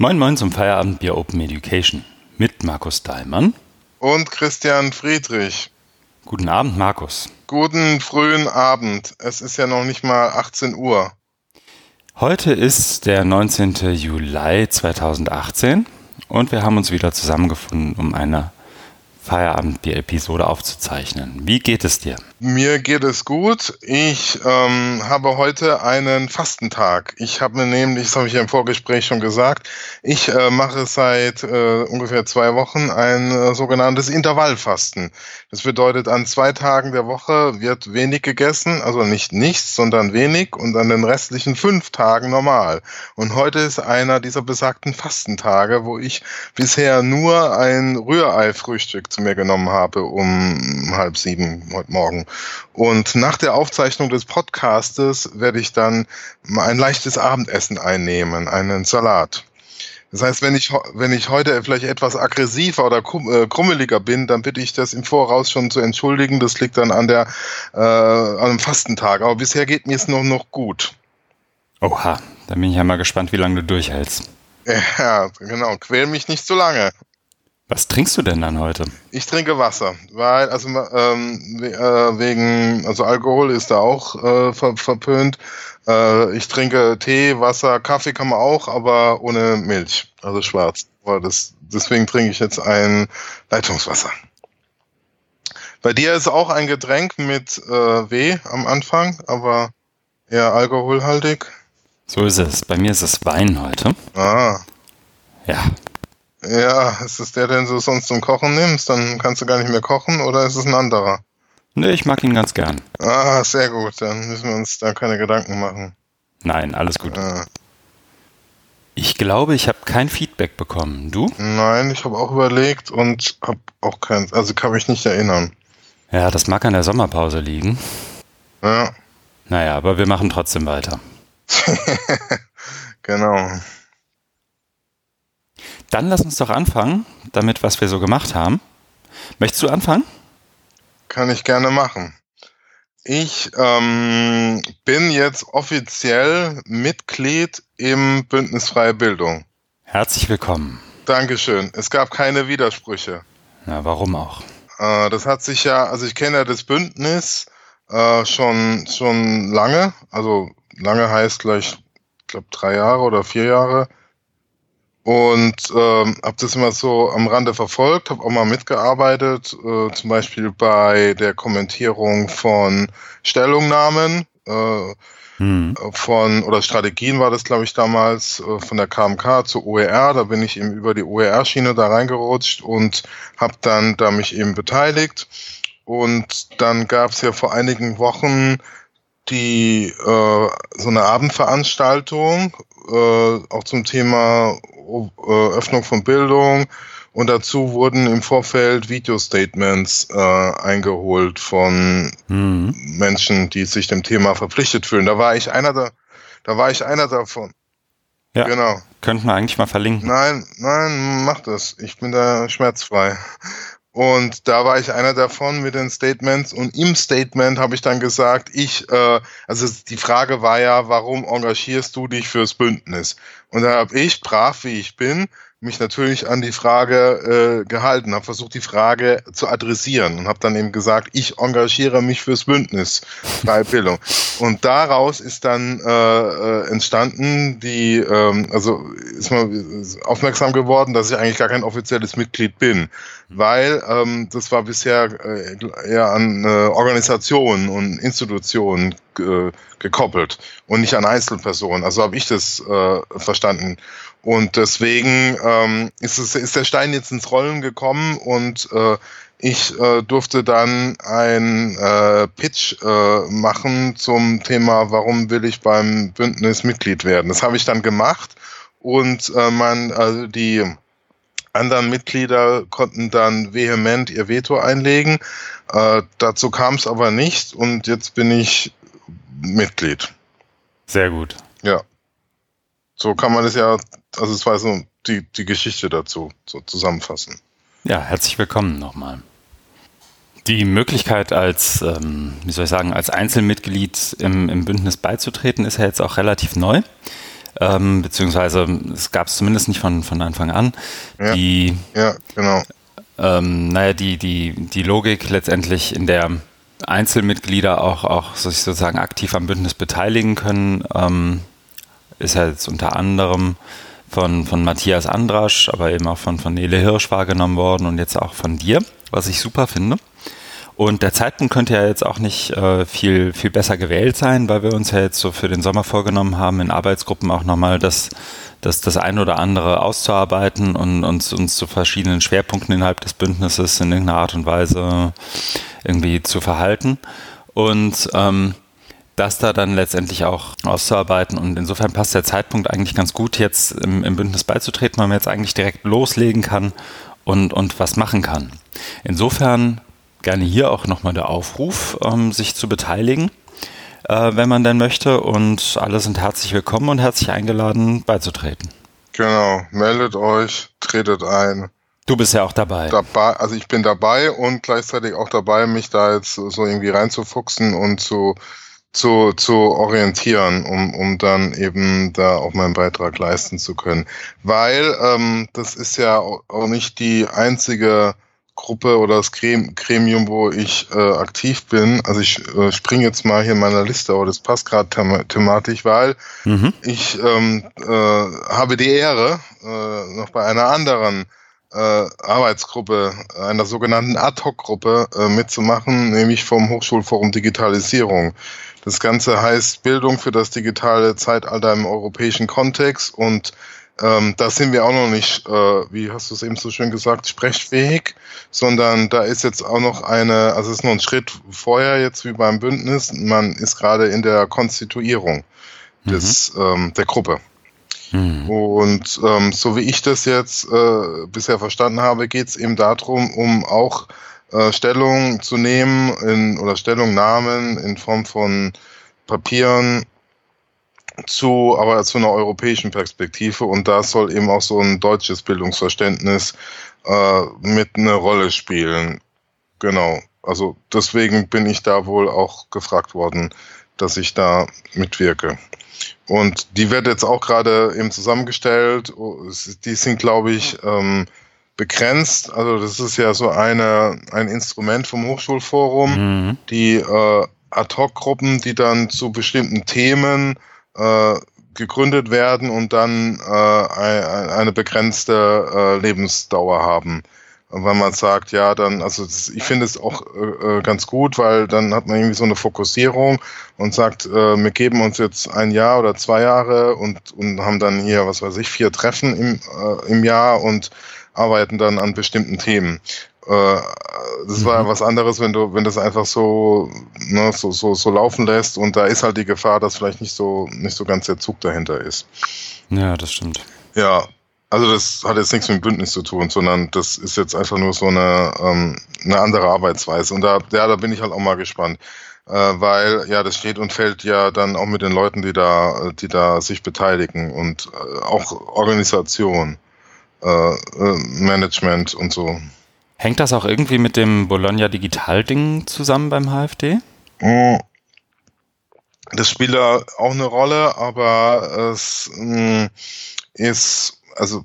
Moin Moin zum Feierabendbier Open Education mit Markus Dahlmann und Christian Friedrich. Guten Abend, Markus. Guten frühen Abend. Es ist ja noch nicht mal 18 Uhr. Heute ist der 19. Juli 2018 und wir haben uns wieder zusammengefunden, um eine Feierabend die Episode aufzuzeichnen. Wie geht es dir? Mir geht es gut. Ich ähm, habe heute einen Fastentag. Ich habe mir nämlich, das habe ich ja im Vorgespräch schon gesagt, ich äh, mache seit äh, ungefähr zwei Wochen ein äh, sogenanntes Intervallfasten. Das bedeutet, an zwei Tagen der Woche wird wenig gegessen, also nicht nichts, sondern wenig und an den restlichen fünf Tagen normal. Und heute ist einer dieser besagten Fastentage, wo ich bisher nur ein Rührei-Frühstück zu mir genommen habe um halb sieben heute Morgen. Und nach der Aufzeichnung des Podcastes werde ich dann ein leichtes Abendessen einnehmen, einen Salat. Das heißt, wenn ich, wenn ich heute vielleicht etwas aggressiver oder äh, krummeliger bin, dann bitte ich das im Voraus schon zu entschuldigen. Das liegt dann an der, äh, an einem Fastentag. Aber bisher geht mir es noch, noch gut. Oha, da bin ich ja mal gespannt, wie lange du durchhältst. Ja, genau. Quäl mich nicht zu lange. Was trinkst du denn dann heute? Ich trinke Wasser, weil also ähm, äh, wegen also Alkohol ist da auch äh, ver verpönt. Äh, ich trinke Tee, Wasser, Kaffee kann man auch, aber ohne Milch, also schwarz. Aber das, deswegen trinke ich jetzt ein Leitungswasser. Bei dir ist auch ein Getränk mit äh, W am Anfang, aber eher alkoholhaltig. So ist es. Bei mir ist es Wein heute. Ah. Ja, ja, ist es der, den du sonst zum Kochen nimmst? Dann kannst du gar nicht mehr kochen oder ist es ein anderer? Nee, ich mag ihn ganz gern. Ah, sehr gut. Dann müssen wir uns da keine Gedanken machen. Nein, alles gut. Ja. Ich glaube, ich habe kein Feedback bekommen. Du? Nein, ich habe auch überlegt und habe auch kein, also kann mich nicht erinnern. Ja, das mag an der Sommerpause liegen. Ja. Naja, aber wir machen trotzdem weiter. genau. Dann lass uns doch anfangen, damit, was wir so gemacht haben. Möchtest du anfangen? Kann ich gerne machen. Ich ähm, bin jetzt offiziell Mitglied im Bündnis Freie Bildung. Herzlich willkommen. Dankeschön. Es gab keine Widersprüche. Na, warum auch? Äh, das hat sich ja, also ich kenne ja das Bündnis äh, schon, schon lange. Also lange heißt gleich, ich glaube, drei Jahre oder vier Jahre und ähm, habe das immer so am Rande verfolgt, habe auch mal mitgearbeitet, äh, zum Beispiel bei der Kommentierung von Stellungnahmen äh, hm. von oder Strategien war das, glaube ich, damals äh, von der KMK zur OER. Da bin ich eben über die OER-Schiene da reingerutscht und habe dann da mich eben beteiligt. Und dann gab es ja vor einigen Wochen die äh, so eine Abendveranstaltung äh, auch zum Thema Öffnung von Bildung und dazu wurden im Vorfeld Video-Statements äh, eingeholt von mhm. Menschen, die sich dem Thema verpflichtet fühlen. Da war ich einer da, da war ich einer davon. Ja, genau. Könnten wir eigentlich mal verlinken. Nein, nein, mach das. Ich bin da schmerzfrei. Und da war ich einer davon mit den Statements. Und im Statement habe ich dann gesagt, ich, äh, also die Frage war ja, warum engagierst du dich fürs Bündnis? Und da habe ich, brav wie ich bin, mich natürlich an die Frage äh, gehalten, habe versucht, die Frage zu adressieren und habe dann eben gesagt, ich engagiere mich fürs Bündnis Freie Bildung. Und daraus ist dann äh, äh, entstanden, die, ähm, also ist man aufmerksam geworden, dass ich eigentlich gar kein offizielles Mitglied bin, weil ähm, das war bisher äh, eher an äh, Organisationen und Institutionen äh, gekoppelt und nicht an Einzelpersonen. Also habe ich das äh, verstanden. Und deswegen ähm, ist, es, ist der Stein jetzt ins Rollen gekommen und äh, ich äh, durfte dann ein äh, Pitch äh, machen zum Thema, warum will ich beim Bündnis Mitglied werden. Das habe ich dann gemacht und äh, man, also die anderen Mitglieder konnten dann vehement ihr Veto einlegen. Äh, dazu kam es aber nicht und jetzt bin ich Mitglied. Sehr gut. Ja. So kann man es ja, also es war so die, die Geschichte dazu so zusammenfassen. Ja, herzlich willkommen nochmal. Die Möglichkeit als, ähm, wie soll ich sagen, als Einzelmitglied im, im Bündnis beizutreten ist ja jetzt auch relativ neu. ähm, beziehungsweise es gab es zumindest nicht von, von Anfang an. Ja. Die, Ja, genau. ähm, naja, die, die, die Logik letztendlich in der Einzelmitglieder auch, auch sich sozusagen aktiv am Bündnis beteiligen können, ähm, ist ja jetzt unter anderem von, von Matthias Andrasch, aber eben auch von, von Nele Hirsch wahrgenommen worden und jetzt auch von dir, was ich super finde. Und der Zeitpunkt könnte ja jetzt auch nicht äh, viel, viel besser gewählt sein, weil wir uns ja jetzt so für den Sommer vorgenommen haben, in Arbeitsgruppen auch nochmal das, das, das ein oder andere auszuarbeiten und uns, uns zu verschiedenen Schwerpunkten innerhalb des Bündnisses in irgendeiner Art und Weise irgendwie zu verhalten. Und ähm, das da dann letztendlich auch auszuarbeiten. Und insofern passt der Zeitpunkt eigentlich ganz gut, jetzt im, im Bündnis beizutreten, weil man jetzt eigentlich direkt loslegen kann und, und was machen kann. Insofern gerne hier auch nochmal der Aufruf, ähm, sich zu beteiligen, äh, wenn man denn möchte. Und alle sind herzlich willkommen und herzlich eingeladen, beizutreten. Genau. Meldet euch, tretet ein. Du bist ja auch dabei. Dabei, also ich bin dabei und gleichzeitig auch dabei, mich da jetzt so irgendwie reinzufuchsen und zu, zu, zu orientieren, um, um dann eben da auch meinen Beitrag leisten zu können. Weil ähm, das ist ja auch nicht die einzige Gruppe oder das Gremium, wo ich äh, aktiv bin. Also ich äh, springe jetzt mal hier in meiner Liste, aber das passt gerade them thematisch, weil mhm. ich ähm, äh, habe die Ehre, äh, noch bei einer anderen äh, Arbeitsgruppe, einer sogenannten Ad-Hoc-Gruppe äh, mitzumachen, nämlich vom Hochschulforum Digitalisierung. Das Ganze heißt Bildung für das digitale Zeitalter im europäischen Kontext und ähm, da sind wir auch noch nicht, äh, wie hast du es eben so schön gesagt, sprechfähig, sondern da ist jetzt auch noch eine, also es ist noch ein Schritt vorher jetzt wie beim Bündnis. Man ist gerade in der Konstituierung des, mhm. ähm, der Gruppe. Mhm. Und ähm, so wie ich das jetzt äh, bisher verstanden habe, geht es eben darum, um auch äh, Stellung zu nehmen in, oder Stellungnahmen in Form von Papieren zu, aber zu einer europäischen Perspektive und da soll eben auch so ein deutsches Bildungsverständnis äh, mit eine Rolle spielen. Genau. Also deswegen bin ich da wohl auch gefragt worden, dass ich da mitwirke. Und die wird jetzt auch gerade eben zusammengestellt. Die sind, glaube ich, ähm, begrenzt. Also das ist ja so eine, ein Instrument vom Hochschulforum, mhm. die äh, Ad-Hoc-Gruppen, die dann zu bestimmten Themen äh, gegründet werden und dann äh, eine begrenzte äh, Lebensdauer haben. Und wenn man sagt, ja, dann, also das, ich finde es auch äh, äh, ganz gut, weil dann hat man irgendwie so eine Fokussierung und sagt, äh, wir geben uns jetzt ein Jahr oder zwei Jahre und, und haben dann hier, was weiß ich, vier Treffen im, äh, im Jahr und arbeiten dann an bestimmten Themen. Äh, das war ja mhm. was anderes, wenn du, wenn das einfach so, ne, so, so, so laufen lässt und da ist halt die Gefahr, dass vielleicht nicht so, nicht so ganz der Zug dahinter ist. Ja, das stimmt. Ja, also das hat jetzt nichts mit dem Bündnis zu tun, sondern das ist jetzt einfach nur so eine, ähm, eine andere Arbeitsweise. Und da, ja, da bin ich halt auch mal gespannt. Äh, weil ja, das steht und fällt ja dann auch mit den Leuten, die da, die da sich beteiligen und äh, auch Organisation, äh, äh Management und so. Hängt das auch irgendwie mit dem Bologna Digital-Ding zusammen beim HFD? Mm. Das spielt da auch eine Rolle, aber es mm, ist, also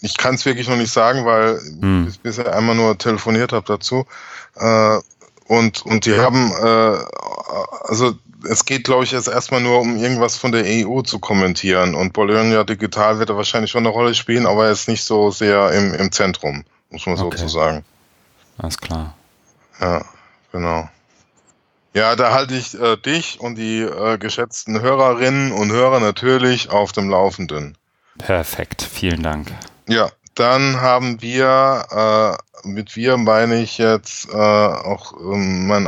ich kann es wirklich noch nicht sagen, weil hm. ich bisher einmal nur telefoniert habe dazu. Äh, und, und die haben, also es geht, glaube ich, jetzt erstmal nur um irgendwas von der EU zu kommentieren. Und Bologna Digital wird da wahrscheinlich schon eine Rolle spielen, aber er ist nicht so sehr im, im Zentrum, muss man okay. so sagen. Alles klar. Ja, genau. Ja, da halte ich äh, dich und die äh, geschätzten Hörerinnen und Hörer natürlich auf dem Laufenden. Perfekt, vielen Dank. Ja, dann haben wir, äh, mit wir meine ich jetzt äh, auch ähm, mein,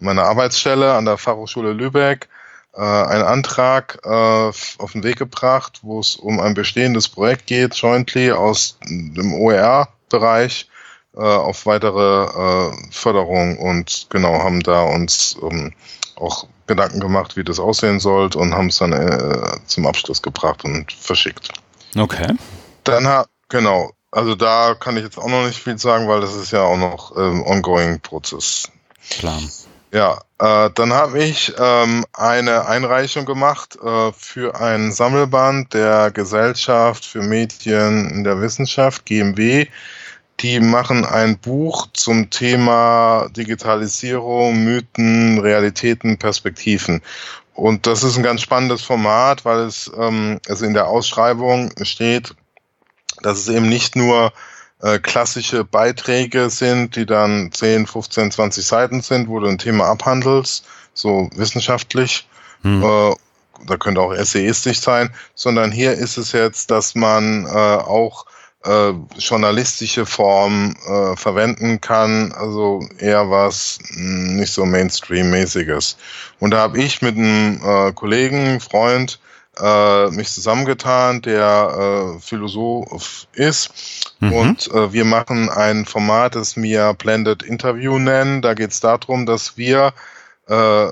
äh, meine Arbeitsstelle an der Fachhochschule Lübeck, äh, einen Antrag äh, auf den Weg gebracht, wo es um ein bestehendes Projekt geht, jointly aus dem OER-Bereich äh, auf weitere äh, Förderung und genau haben da uns ähm, auch Gedanken gemacht, wie das aussehen sollte und haben es dann äh, zum Abschluss gebracht und verschickt. Okay. Dann genau, also da kann ich jetzt auch noch nicht viel sagen, weil das ist ja auch noch ähm, ongoing Prozess. Klar. Ja, äh, dann habe ich ähm, eine Einreichung gemacht äh, für ein Sammelband der Gesellschaft für Medien in der Wissenschaft, GMW. Die machen ein Buch zum Thema Digitalisierung, Mythen, Realitäten, Perspektiven. Und das ist ein ganz spannendes Format, weil es ähm, also in der Ausschreibung steht, dass es eben nicht nur äh, klassische Beiträge sind, die dann 10, 15, 20 Seiten sind, wo du ein Thema abhandelst, so wissenschaftlich. Hm. Äh, da könnte auch essayistisch sein, sondern hier ist es jetzt, dass man äh, auch äh, journalistische Form äh, verwenden kann, also eher was mh, hm, nicht so Mainstream-mäßiges. Und da habe ich mit einem äh, Kollegen, Freund, äh, mich zusammengetan, der äh, Philosoph ist. Mhm. Und äh, wir machen ein Format, das wir Blended Interview nennen. Da geht es darum, dass wir äh,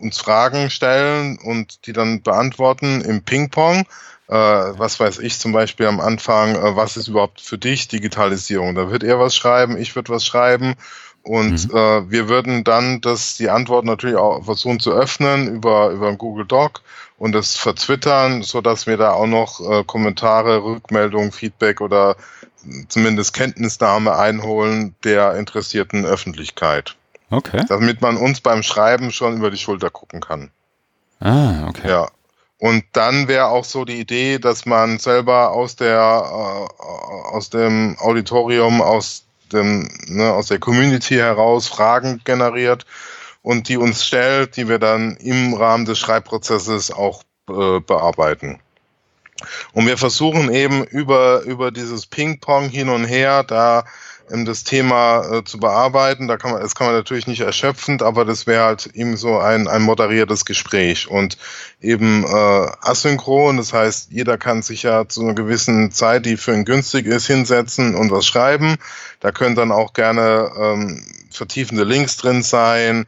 uns Fragen stellen und die dann beantworten im Ping-Pong. Äh, was weiß ich zum Beispiel am Anfang, äh, was ist überhaupt für dich Digitalisierung? Da wird er was schreiben, ich würde was schreiben und mhm. äh, wir würden dann das, die Antwort natürlich auch versuchen zu öffnen über, über Google Doc und das verzwittern, so dass wir da auch noch äh, Kommentare, Rückmeldungen, Feedback oder zumindest Kenntnisnahme einholen der interessierten Öffentlichkeit. Okay. Damit man uns beim Schreiben schon über die Schulter gucken kann. Ah, okay. Ja. Und dann wäre auch so die Idee, dass man selber aus der äh, aus dem Auditorium, aus dem ne, aus der Community heraus Fragen generiert und die uns stellt, die wir dann im Rahmen des Schreibprozesses auch äh, bearbeiten. Und wir versuchen eben über über dieses Ping-Pong hin und her da ähm, das Thema äh, zu bearbeiten. Da kann man, das kann man natürlich nicht erschöpfend, aber das wäre halt eben so ein, ein moderiertes Gespräch und eben äh, asynchron. Das heißt, jeder kann sich ja zu einer gewissen Zeit, die für ihn günstig ist, hinsetzen und was schreiben. Da können dann auch gerne ähm, vertiefende Links drin sein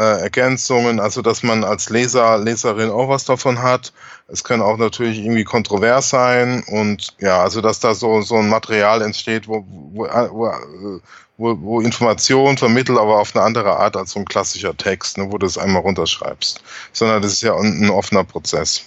Ergänzungen, also dass man als Leser, Leserin auch was davon hat. Es kann auch natürlich irgendwie kontrovers sein und ja, also dass da so, so ein Material entsteht, wo, wo, wo, wo, wo Informationen vermittelt, aber auf eine andere Art als so ein klassischer Text, ne, wo du es einmal runterschreibst. Sondern das ist ja ein, ein offener Prozess.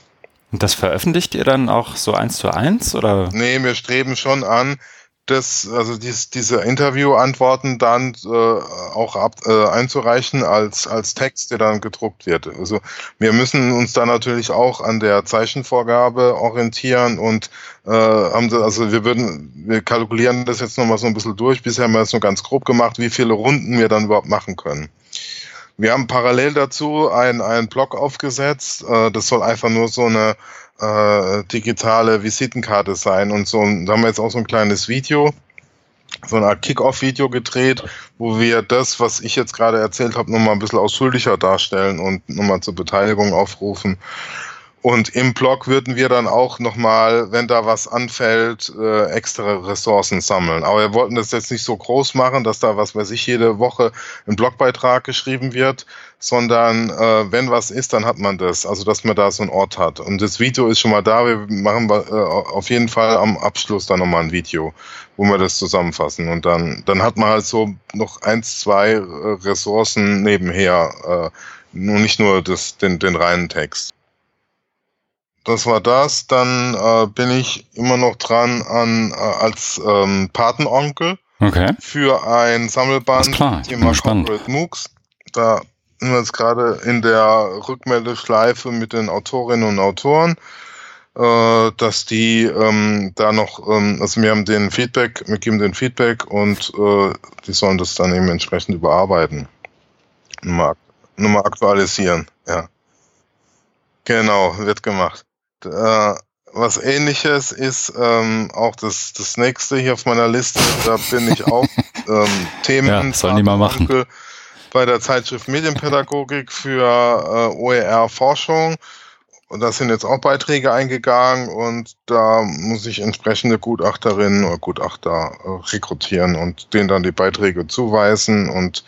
Und das veröffentlicht ihr dann auch so eins zu eins oder? Nee, wir streben schon an, das, also dies, diese Interviewantworten dann äh, auch ab, äh, einzureichen als, als Text, der dann gedruckt wird. Also wir müssen uns da natürlich auch an der Zeichenvorgabe orientieren und äh, haben das, also wir würden, wir kalkulieren das jetzt nochmal so ein bisschen durch. Bisher haben wir es nur ganz grob gemacht, wie viele Runden wir dann überhaupt machen können. Wir haben parallel dazu einen, einen Blog aufgesetzt. Äh, das soll einfach nur so eine äh, digitale Visitenkarte sein und so. da haben wir jetzt auch so ein kleines Video, so eine Art Kick-Off-Video gedreht, wo wir das, was ich jetzt gerade erzählt habe, nochmal ein bisschen ausführlicher darstellen und nochmal zur Beteiligung aufrufen. Und im Blog würden wir dann auch nochmal, wenn da was anfällt, äh, extra Ressourcen sammeln. Aber wir wollten das jetzt nicht so groß machen, dass da, was weiß ich, jede Woche ein Blogbeitrag geschrieben wird, sondern äh, wenn was ist, dann hat man das. Also, dass man da so einen Ort hat. Und das Video ist schon mal da. Wir machen äh, auf jeden Fall am Abschluss dann nochmal ein Video, wo wir das zusammenfassen. Und dann, dann hat man halt so noch eins, zwei äh, Ressourcen nebenher. Äh, nur nicht nur das, den, den reinen Text das war das. Dann äh, bin ich immer noch dran an äh, als ähm, Patenonkel okay. für ein Sammelband klar, Thema Corporate MOOCs. Da sind wir jetzt gerade in der Rückmeldeschleife mit den Autorinnen und Autoren, äh, dass die ähm, da noch, ähm, also wir haben den Feedback, wir geben den Feedback und äh, die sollen das dann eben entsprechend überarbeiten. Nochmal, nochmal aktualisieren, ja. Genau, wird gemacht. Äh, was ähnliches ist ähm, auch das, das nächste hier auf meiner Liste. Da bin ich auch ähm, Themen. Ja, sollen die mal machen. Bei der Zeitschrift Medienpädagogik für äh, OER Forschung. Und da sind jetzt auch Beiträge eingegangen und da muss ich entsprechende Gutachterinnen oder Gutachter äh, rekrutieren und denen dann die Beiträge zuweisen und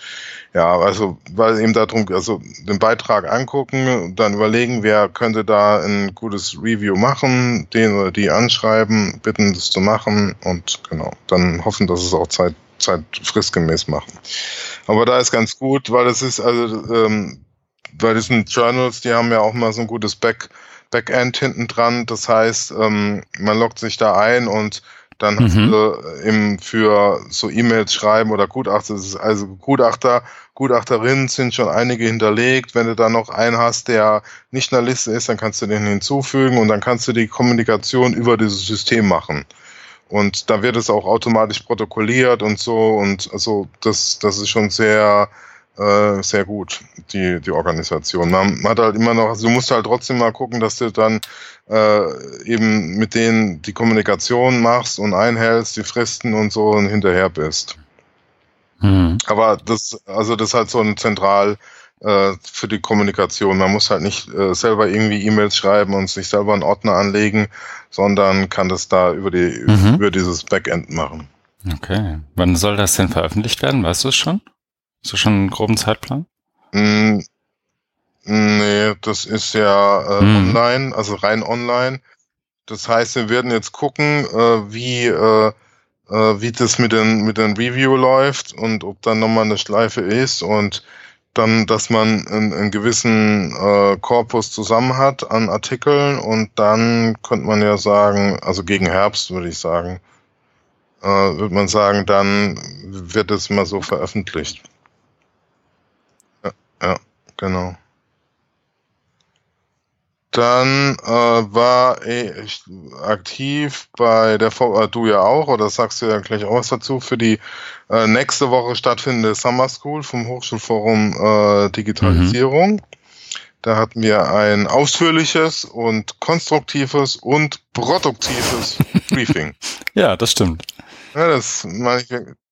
ja, also weil eben darum, also den Beitrag angucken, dann überlegen, wer könnte da ein gutes Review machen, den oder die anschreiben, bitten das zu machen und genau, dann hoffen, dass es auch Zeit Zeit fristgemäß machen. Aber da ist ganz gut, weil es ist, also, ähm, weil das sind Journals, die haben ja auch mal so ein gutes Back, Backend hinten dran. Das heißt, ähm, man loggt sich da ein und dann mhm. hast du eben für so E-Mails schreiben oder Gutachter, also Gutachter, Gutachterinnen sind schon einige hinterlegt. Wenn du da noch einen hast, der nicht in der Liste ist, dann kannst du den hinzufügen und dann kannst du die Kommunikation über dieses System machen. Und da wird es auch automatisch protokolliert und so und also das, das ist schon sehr, äh, sehr gut, die, die Organisation. Man hat halt immer noch, also du musst halt trotzdem mal gucken, dass du dann äh, eben mit denen die Kommunikation machst und einhältst, die Fristen und so und hinterher bist. Mhm. Aber das, also das ist halt so ein zentral äh, für die Kommunikation. Man muss halt nicht äh, selber irgendwie E-Mails schreiben und sich selber einen Ordner anlegen, sondern kann das da über die mhm. über dieses Backend machen. Okay. Wann soll das denn veröffentlicht werden? Weißt du es schon? Hast du schon einen groben Zeitplan? Mm, nee, das ist ja äh, mm. online, also rein online. Das heißt, wir werden jetzt gucken, äh, wie, äh, äh, wie das mit den, mit den Review läuft und ob dann nochmal eine Schleife ist und dann, dass man einen, einen gewissen äh, Korpus zusammen hat an Artikeln und dann könnte man ja sagen, also gegen Herbst würde ich sagen, äh, würde man sagen, dann wird es mal so veröffentlicht. Ja, genau. Dann äh, war ich aktiv bei der VA, äh, du ja auch, oder sagst du ja gleich auch was dazu, für die äh, nächste Woche stattfindende Summer School vom Hochschulforum äh, Digitalisierung. Mhm. Da hatten wir ein ausführliches und konstruktives und produktives Briefing. Ja, das stimmt. Ja, das,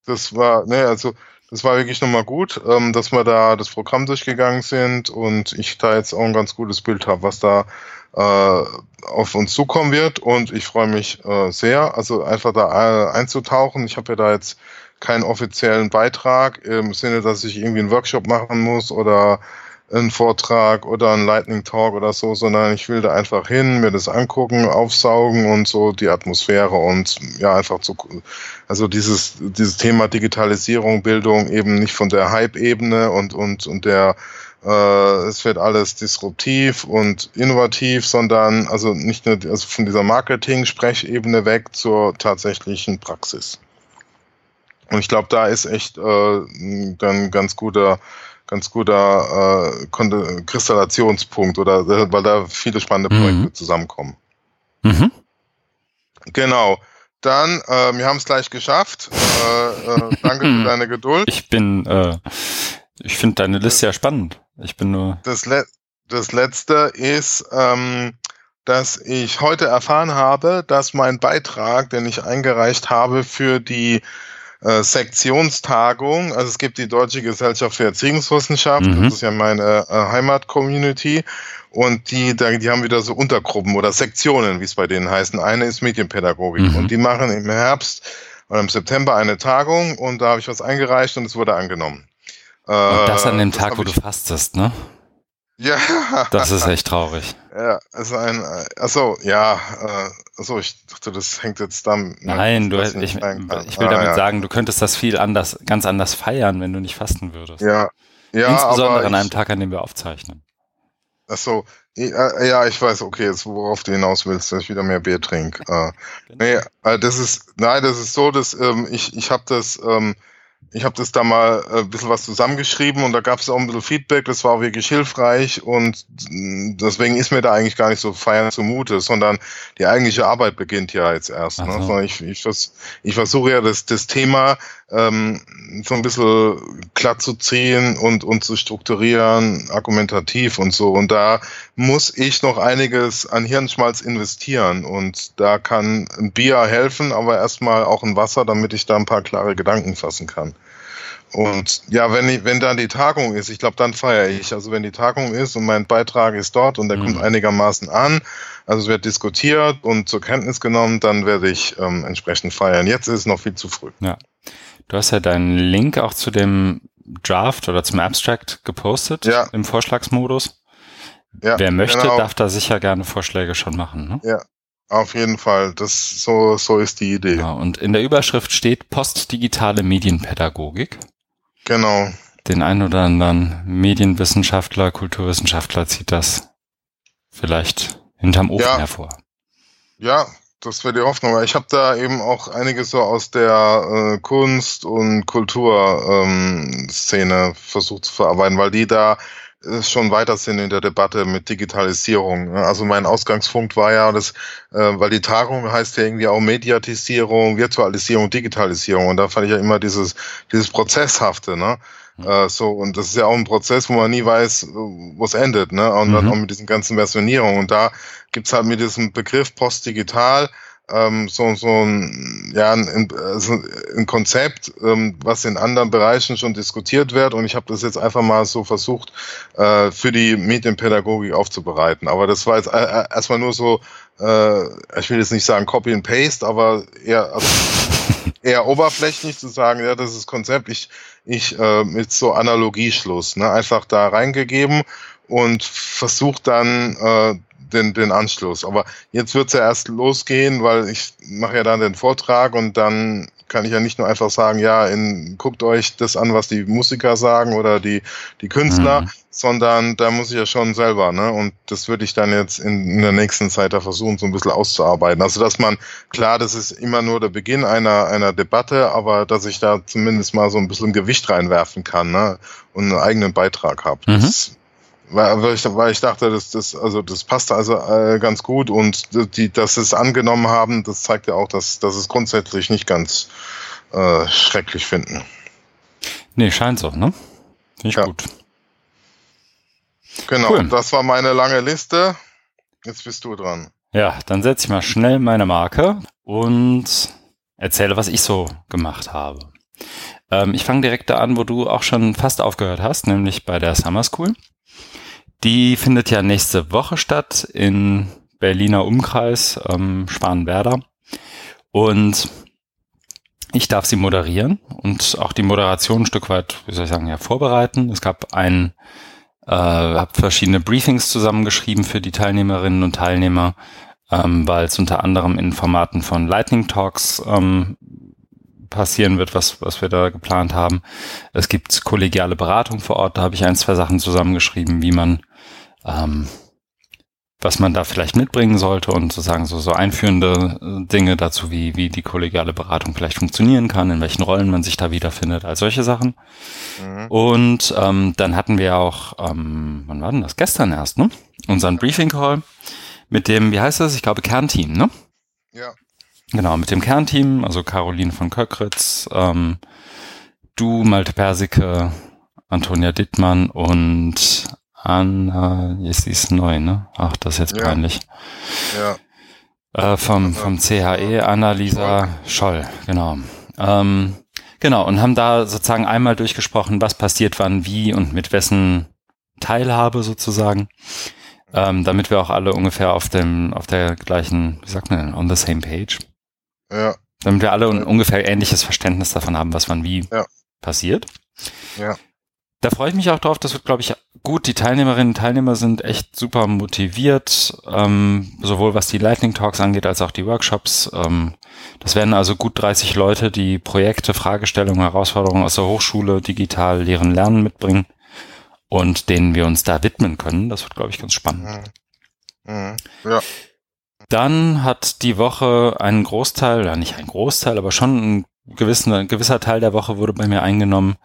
das war, ne, also das war wirklich nochmal gut, ähm, dass wir da das Programm durchgegangen sind und ich da jetzt auch ein ganz gutes Bild habe, was da äh, auf uns zukommen wird. Und ich freue mich äh, sehr, also einfach da äh, einzutauchen. Ich habe ja da jetzt keinen offiziellen Beitrag im Sinne, dass ich irgendwie einen Workshop machen muss oder einen Vortrag oder einen Lightning Talk oder so, sondern ich will da einfach hin, mir das angucken, aufsaugen und so die Atmosphäre und ja einfach zu, also dieses dieses Thema Digitalisierung, Bildung eben nicht von der Hype-Ebene und und und der äh, es wird alles disruptiv und innovativ, sondern also nicht nur also von dieser Marketing-Sprechebene weg zur tatsächlichen Praxis. Und ich glaube, da ist echt äh, dann ganz guter ganz guter äh, Kristallationspunkt oder weil da viele spannende mhm. Projekte mhm. zusammenkommen. Mhm. Genau. Dann, äh, wir haben es gleich geschafft. Äh, äh, danke für deine Geduld. Ich bin, äh, ich finde deine Liste ja spannend. Ich bin nur. Das, Le das letzte ist, ähm, dass ich heute erfahren habe, dass mein Beitrag, den ich eingereicht habe für die äh, Sektionstagung. Also es gibt die Deutsche Gesellschaft für Erziehungswissenschaft, mhm. das ist ja meine äh, Heimat-Community. Und die, die haben wieder so Untergruppen oder Sektionen, wie es bei denen heißen. Eine ist Medienpädagogik. Mhm. Und die machen im Herbst oder im September eine Tagung und da habe ich was eingereicht und es wurde angenommen. Und das an dem äh, Tag, wo du fastest, ne? Ja. Das ist echt traurig. Ja, also ein, achso, ja, äh, achso, ich dachte, das hängt jetzt dann. Nein, du, ich, ich, will ah, damit ja. sagen, du könntest das viel anders, ganz anders feiern, wenn du nicht fasten würdest. Ja, ja. Insbesondere an einem Tag, an dem wir aufzeichnen. Achso, ja, ich weiß, okay, jetzt worauf du hinaus willst, dass ich wieder mehr Bier trinke. Äh, genau. nee, äh, das ist, nein, das ist so, dass ähm, ich, ich habe das, ähm, ich habe das da mal äh, ein bisschen was zusammengeschrieben und da gab es auch ein bisschen Feedback, das war auch wirklich hilfreich und mm, deswegen ist mir da eigentlich gar nicht so feiern zumute, sondern die eigentliche Arbeit beginnt ja jetzt erst. Ne? So. Ich, ich, ich versuche ja das, das Thema ähm, so ein bisschen glatt zu ziehen und, und zu strukturieren, argumentativ und so. Und da muss ich noch einiges an Hirnschmalz investieren. Und da kann ein Bier helfen, aber erstmal auch ein Wasser, damit ich da ein paar klare Gedanken fassen kann. Und ja, wenn, ich, wenn dann die Tagung ist, ich glaube, dann feiere ich. Also wenn die Tagung ist und mein Beitrag ist dort und der mhm. kommt einigermaßen an, also es wird diskutiert und zur Kenntnis genommen, dann werde ich ähm, entsprechend feiern. Jetzt ist es noch viel zu früh. Ja. Du hast ja deinen Link auch zu dem Draft oder zum Abstract gepostet ja. im Vorschlagsmodus. Ja, Wer möchte, genau. darf da sicher gerne Vorschläge schon machen. Ne? Ja, Auf jeden Fall, das so, so ist die Idee. Genau. Und in der Überschrift steht postdigitale Medienpädagogik. Genau. Den einen oder anderen Medienwissenschaftler, Kulturwissenschaftler zieht das vielleicht hinterm Ofen Ja. hervor. Ja, das wäre die Hoffnung. Ich habe da eben auch einiges so aus der äh, Kunst- und Kulturszene versucht zu verarbeiten, weil die da äh, schon weiter sind in der Debatte mit Digitalisierung. ne? Also mein Ausgangspunkt war ja, das, äh, weil die Tagung heißt ja irgendwie auch Mediatisierung, Virtualisierung, Digitalisierung. Und da fand ich ja immer dieses, dieses Prozesshafte, ne? Äh, so, und das ist ja auch ein Prozess, wo man nie weiß, äh, wo es endet, ne? Und dann Mhm. auch mit diesen ganzen Versionierungen. Und da gibt's halt mit diesem Begriff postdigital ähm, so, so ein, ja, ein, also ein Konzept, ähm, was in anderen Bereichen schon diskutiert wird. Und ich habe das jetzt einfach mal so versucht, äh, für die Medienpädagogik aufzubereiten. Aber das war jetzt äh, äh, erstmal nur so, äh, ich will jetzt nicht sagen Copy and Paste, aber eher, also eher oberflächlich zu sagen, ja, das ist Konzept. Ich, ich äh, mit so Analogieschluss, ne, einfach da reingegeben und versucht dann äh, den, den Anschluss. Aber jetzt wird's ja erst losgehen, weil ich mache ja dann den Vortrag und dann kann ich ja nicht nur einfach sagen, ja, in, guckt euch das an, was die Musiker sagen oder die, die Künstler, Mhm. sondern da muss ich ja schon selber, ne? Und das würde ich dann jetzt in, in der nächsten Zeit da versuchen, so ein bisschen auszuarbeiten. Also dass man, klar, das ist immer nur der Beginn einer, einer Debatte, aber dass ich da zumindest mal so ein bisschen Gewicht reinwerfen kann, ne? Und einen eigenen Beitrag habe. Mhm. Das, weil, ich, weil ich dachte, das, das, also das passt also äh, ganz gut und die, dass sie es angenommen haben, das zeigt ja auch, dass, dass es grundsätzlich nicht ganz äh, schrecklich finden. Nee, scheint so, ne? Finde ich Ja. gut. Genau, Cool. das war meine lange Liste. Jetzt bist du dran. Ja, dann setze ich mal schnell meine Marke und erzähle, was ich so gemacht habe. Ähm, ich fange direkt da an, wo du auch schon fast aufgehört hast, nämlich bei der Summer School. Die findet ja nächste Woche statt in Berliner Umkreis, ähm, Schwanenwerder. Und ich darf sie moderieren und auch die Moderation ein Stück weit, wie soll ich sagen, ja, vorbereiten. Es gab ein, äh, habe verschiedene Briefings zusammengeschrieben für die Teilnehmerinnen und Teilnehmer, ähm, weil es unter anderem in Formaten von Lightning Talks ähm, passieren wird, was, was wir da geplant haben. Es gibt kollegiale Beratung vor Ort, da habe ich ein, zwei Sachen zusammengeschrieben, wie man, ähm, was man da vielleicht mitbringen sollte und sozusagen so, so einführende äh, Dinge dazu, wie, wie die kollegiale Beratung vielleicht funktionieren kann, in welchen Rollen man sich da wiederfindet, all solche Sachen. Mhm. Und ähm, dann hatten wir auch, ähm, wann war denn das? Gestern erst, ne? Unseren Briefing Call mit dem, wie heißt das? Ich glaube Kernteam, ne? Ja. Genau, mit dem Kernteam, also Caroline von Köckritz, ähm, du, Malte Persike, Antonia Dittmann und Anna, jetzt sie ist neu, ne? Ach, das ist jetzt Ja. peinlich. Ja. Äh, vom, vom CHE, Annalisa Scholl, genau. Ähm, genau, und haben da sozusagen einmal durchgesprochen, was passiert wann, wie und mit wessen Teilhabe sozusagen, ähm, damit wir auch alle ungefähr auf dem, auf der gleichen, wie sagt man denn, on the same page, Ja. damit wir alle ein ungefähr ähnliches Verständnis davon haben, was wann wie Ja. passiert. Ja. Da freue ich mich auch drauf. Das wird, glaube ich, gut. Die Teilnehmerinnen und Teilnehmer sind echt super motiviert, ähm, sowohl was die Lightning Talks angeht, als auch die Workshops. Ähm, das werden also gut 30 Leute, die Projekte, Fragestellungen, Herausforderungen aus der Hochschule digital lehren, lernen mitbringen und denen wir uns da widmen können. Das wird, glaube ich, ganz spannend. Mhm. Mhm. Ja. Dann hat die Woche einen Großteil, ja nicht ein Großteil, aber schon ein gewissen, ein gewisser Teil der Woche wurde bei mir eingenommen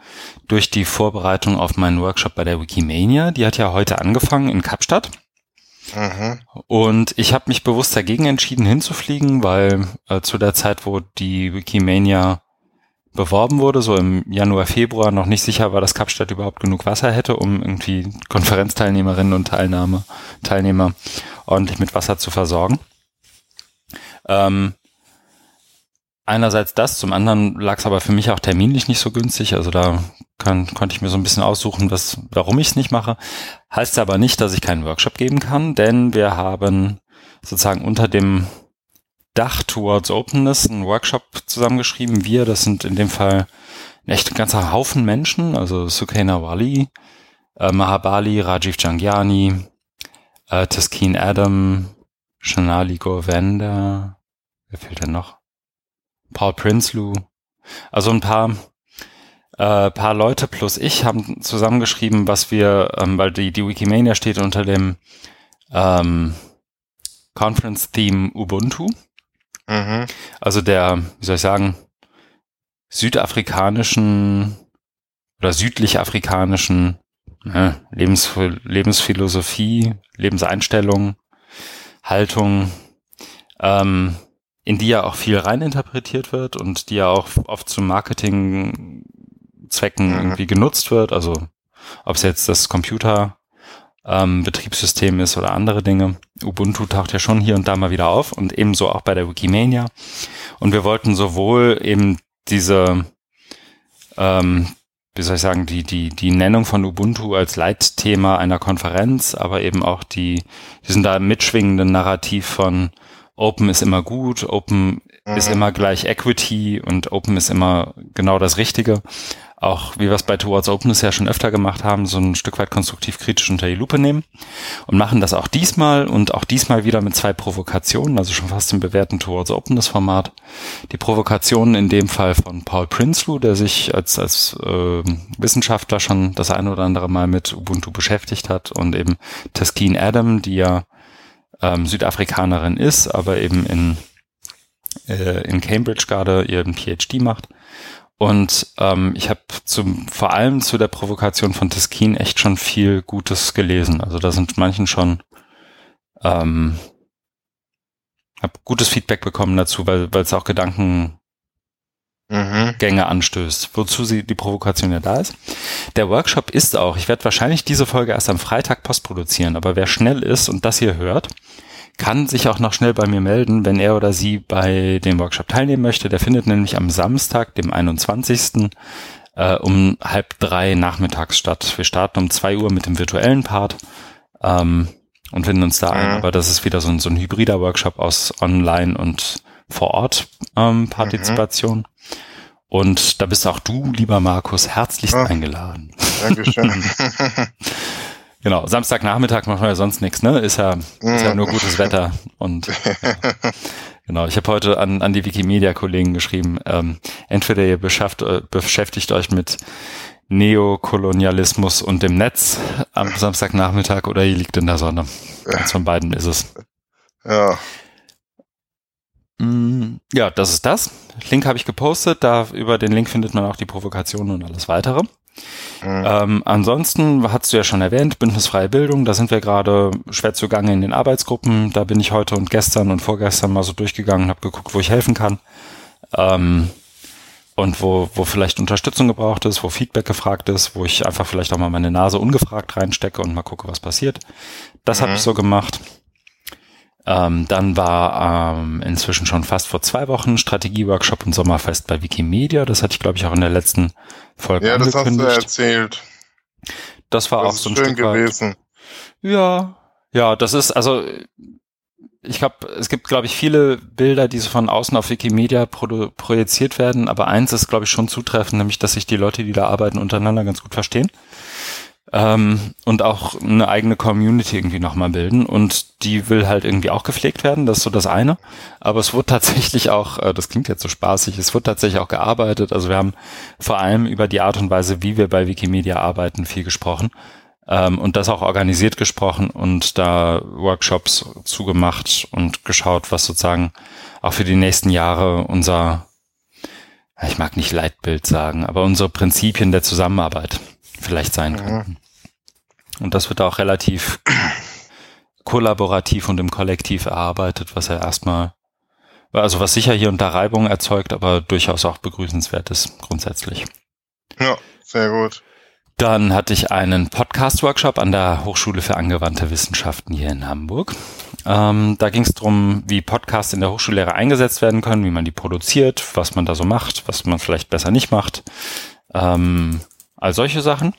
durch die Vorbereitung auf meinen Workshop bei der Wikimania. Die hat ja heute angefangen in Kapstadt. Mhm. Und ich habe mich bewusst dagegen entschieden, hinzufliegen, weil äh, zu der Zeit, wo die Wikimania beworben wurde, so im Januar, Februar, noch nicht sicher war, dass Kapstadt überhaupt genug Wasser hätte, um irgendwie Konferenzteilnehmerinnen und Teilnahme, Teilnehmer ordentlich mit Wasser zu versorgen. Ähm, einerseits das, zum anderen lag es aber für mich auch terminlich nicht so günstig. Also da kann, konnte ich mir so ein bisschen aussuchen, was, warum ich es nicht mache. Heißt aber nicht, dass ich keinen Workshop geben kann, denn wir haben sozusagen unter dem Dach Towards Openness einen Workshop zusammengeschrieben. Wir, das sind in dem Fall ein echt ganzer Haufen Menschen, also Sukaina Wali, äh, Mahabali, Rajiv Jangiani, äh, Taskin Adam, Shanali Govender, wer fehlt denn noch? Paul Prinsloo. Also ein paar, äh, paar Leute plus ich haben zusammengeschrieben, was wir, ähm, weil die, die Wikimania steht unter dem ähm, Conference Theme Ubuntu. Mhm. Also der, wie soll ich sagen, südafrikanischen oder südlich afrikanischen ne, Lebens, Lebensphilosophie, Lebenseinstellung, Haltung, ähm, in die ja auch viel reininterpretiert wird und die ja auch oft zu Marketingzwecken mhm. irgendwie genutzt wird. Also ob es jetzt das Computer ähm, Betriebssystem ist oder andere Dinge. Ubuntu taucht ja schon hier und da mal wieder auf und ebenso auch bei der Wikimania. Und wir wollten sowohl eben diese, ähm, wie soll ich sagen, die, die, die Nennung von Ubuntu als Leitthema einer Konferenz, aber eben auch die, diesen da mitschwingenden Narrativ von Open ist immer gut, Open mhm. ist immer gleich Equity und Open ist immer genau das Richtige auch, wie wir es bei Towards Openness ja schon öfter gemacht haben, so ein Stück weit konstruktiv kritisch unter die Lupe nehmen und machen das auch diesmal und auch diesmal wieder mit zwei Provokationen, also schon fast im bewährten Towards Openness Format. Die Provokationen in dem Fall von Paul Prinsloo, der sich als, als äh, Wissenschaftler schon das eine oder andere Mal mit Ubuntu beschäftigt hat und eben Taskeen Adam, die ja ähm, Südafrikanerin ist, aber eben in, äh, in Cambridge gerade ihren PhD macht und ähm, ich habe zum vor allem zu der Provokation von Tiskin echt schon viel Gutes gelesen. Also da sind manchen schon ähm, habe gutes Feedback bekommen dazu, weil weil es auch Gedankengänge mhm. anstößt, wozu sie die Provokation ja da ist. Der Workshop ist auch, ich werde wahrscheinlich diese Folge erst am Freitag postproduzieren, aber wer schnell ist und das hier hört, kann sich auch noch schnell bei mir melden, wenn er oder sie bei dem Workshop teilnehmen möchte. Der findet nämlich am Samstag, dem 21. Äh, um halb drei nachmittags statt. Wir starten um zwei Uhr mit dem virtuellen Part ähm, und finden uns da ein. Mhm. Aber das ist wieder so ein, so ein hybrider Workshop aus Online und vor Ort ähm, Partizipation. Mhm. Und da bist auch du, lieber Markus, herzlichst oh. eingeladen. Dankeschön. Genau, Samstagnachmittag machen wir ja sonst nichts, ne? Ist ja, ist ja nur gutes Wetter. Und genau, ich habe heute an, an die Wikimedia-Kollegen geschrieben, ähm, entweder ihr beschafft, äh, beschäftigt euch mit Neokolonialismus und dem Netz am Samstagnachmittag oder ihr liegt in der Sonne. Eins von beiden ist es. Ja. Mm, ja, das ist das. Link habe ich gepostet. Da über den Link findet man auch die Provokationen und alles weitere. Mhm. Ähm, ansonsten hast du ja schon erwähnt, bündnisfreie Bildung, da sind wir gerade schwer zugange in den Arbeitsgruppen. Da bin ich heute und gestern und vorgestern mal so durchgegangen und habe geguckt, wo ich helfen kann. Ähm, und wo, wo vielleicht Unterstützung gebraucht ist, wo Feedback gefragt ist, wo ich einfach vielleicht auch mal meine Nase ungefragt reinstecke und mal gucke, was passiert. Das mhm. habe ich so gemacht. Ähm, dann war ähm, inzwischen schon fast vor zwei Wochen Strategieworkshop und Sommerfest bei Wikimedia. Das hatte ich, glaube ich, auch in der letzten Folge Ja, das hast du erzählt. Das war das auch so ein schön Stück gewesen. Weit. Ja, ja, das ist also ich glaube, es gibt, glaube ich, viele Bilder, die so von außen auf Wikimedia pro projiziert werden, aber eins ist, glaube ich, schon zutreffend, nämlich, dass sich die Leute, die da arbeiten, untereinander ganz gut verstehen ähm, und auch eine eigene Community irgendwie nochmal bilden. Und die will halt irgendwie auch gepflegt werden, das ist so das eine. Aber es wurde tatsächlich auch, äh, das klingt jetzt so spaßig, es wurde tatsächlich auch gearbeitet. Also wir haben vor allem über die Art und Weise, wie wir bei Wikimedia arbeiten, viel gesprochen. Ähm, und das auch organisiert gesprochen und da Workshops zugemacht und geschaut, was sozusagen auch für die nächsten Jahre unser, ich mag nicht Leitbild sagen, aber unsere Prinzipien der Zusammenarbeit vielleicht sein mhm. könnten. Und das wird auch relativ kollaborativ und im Kollektiv erarbeitet, was ja erstmal, also was sicher hier unter Reibung erzeugt, aber durchaus auch begrüßenswert ist grundsätzlich. Ja, sehr gut. Dann hatte ich einen Podcast-Workshop an der Hochschule für angewandte Wissenschaften hier in Hamburg. Ähm, da ging es darum, wie Podcasts in der Hochschullehre eingesetzt werden können, wie man die produziert, was man da so macht, was man vielleicht besser nicht macht. Ähm, all solche Sachen.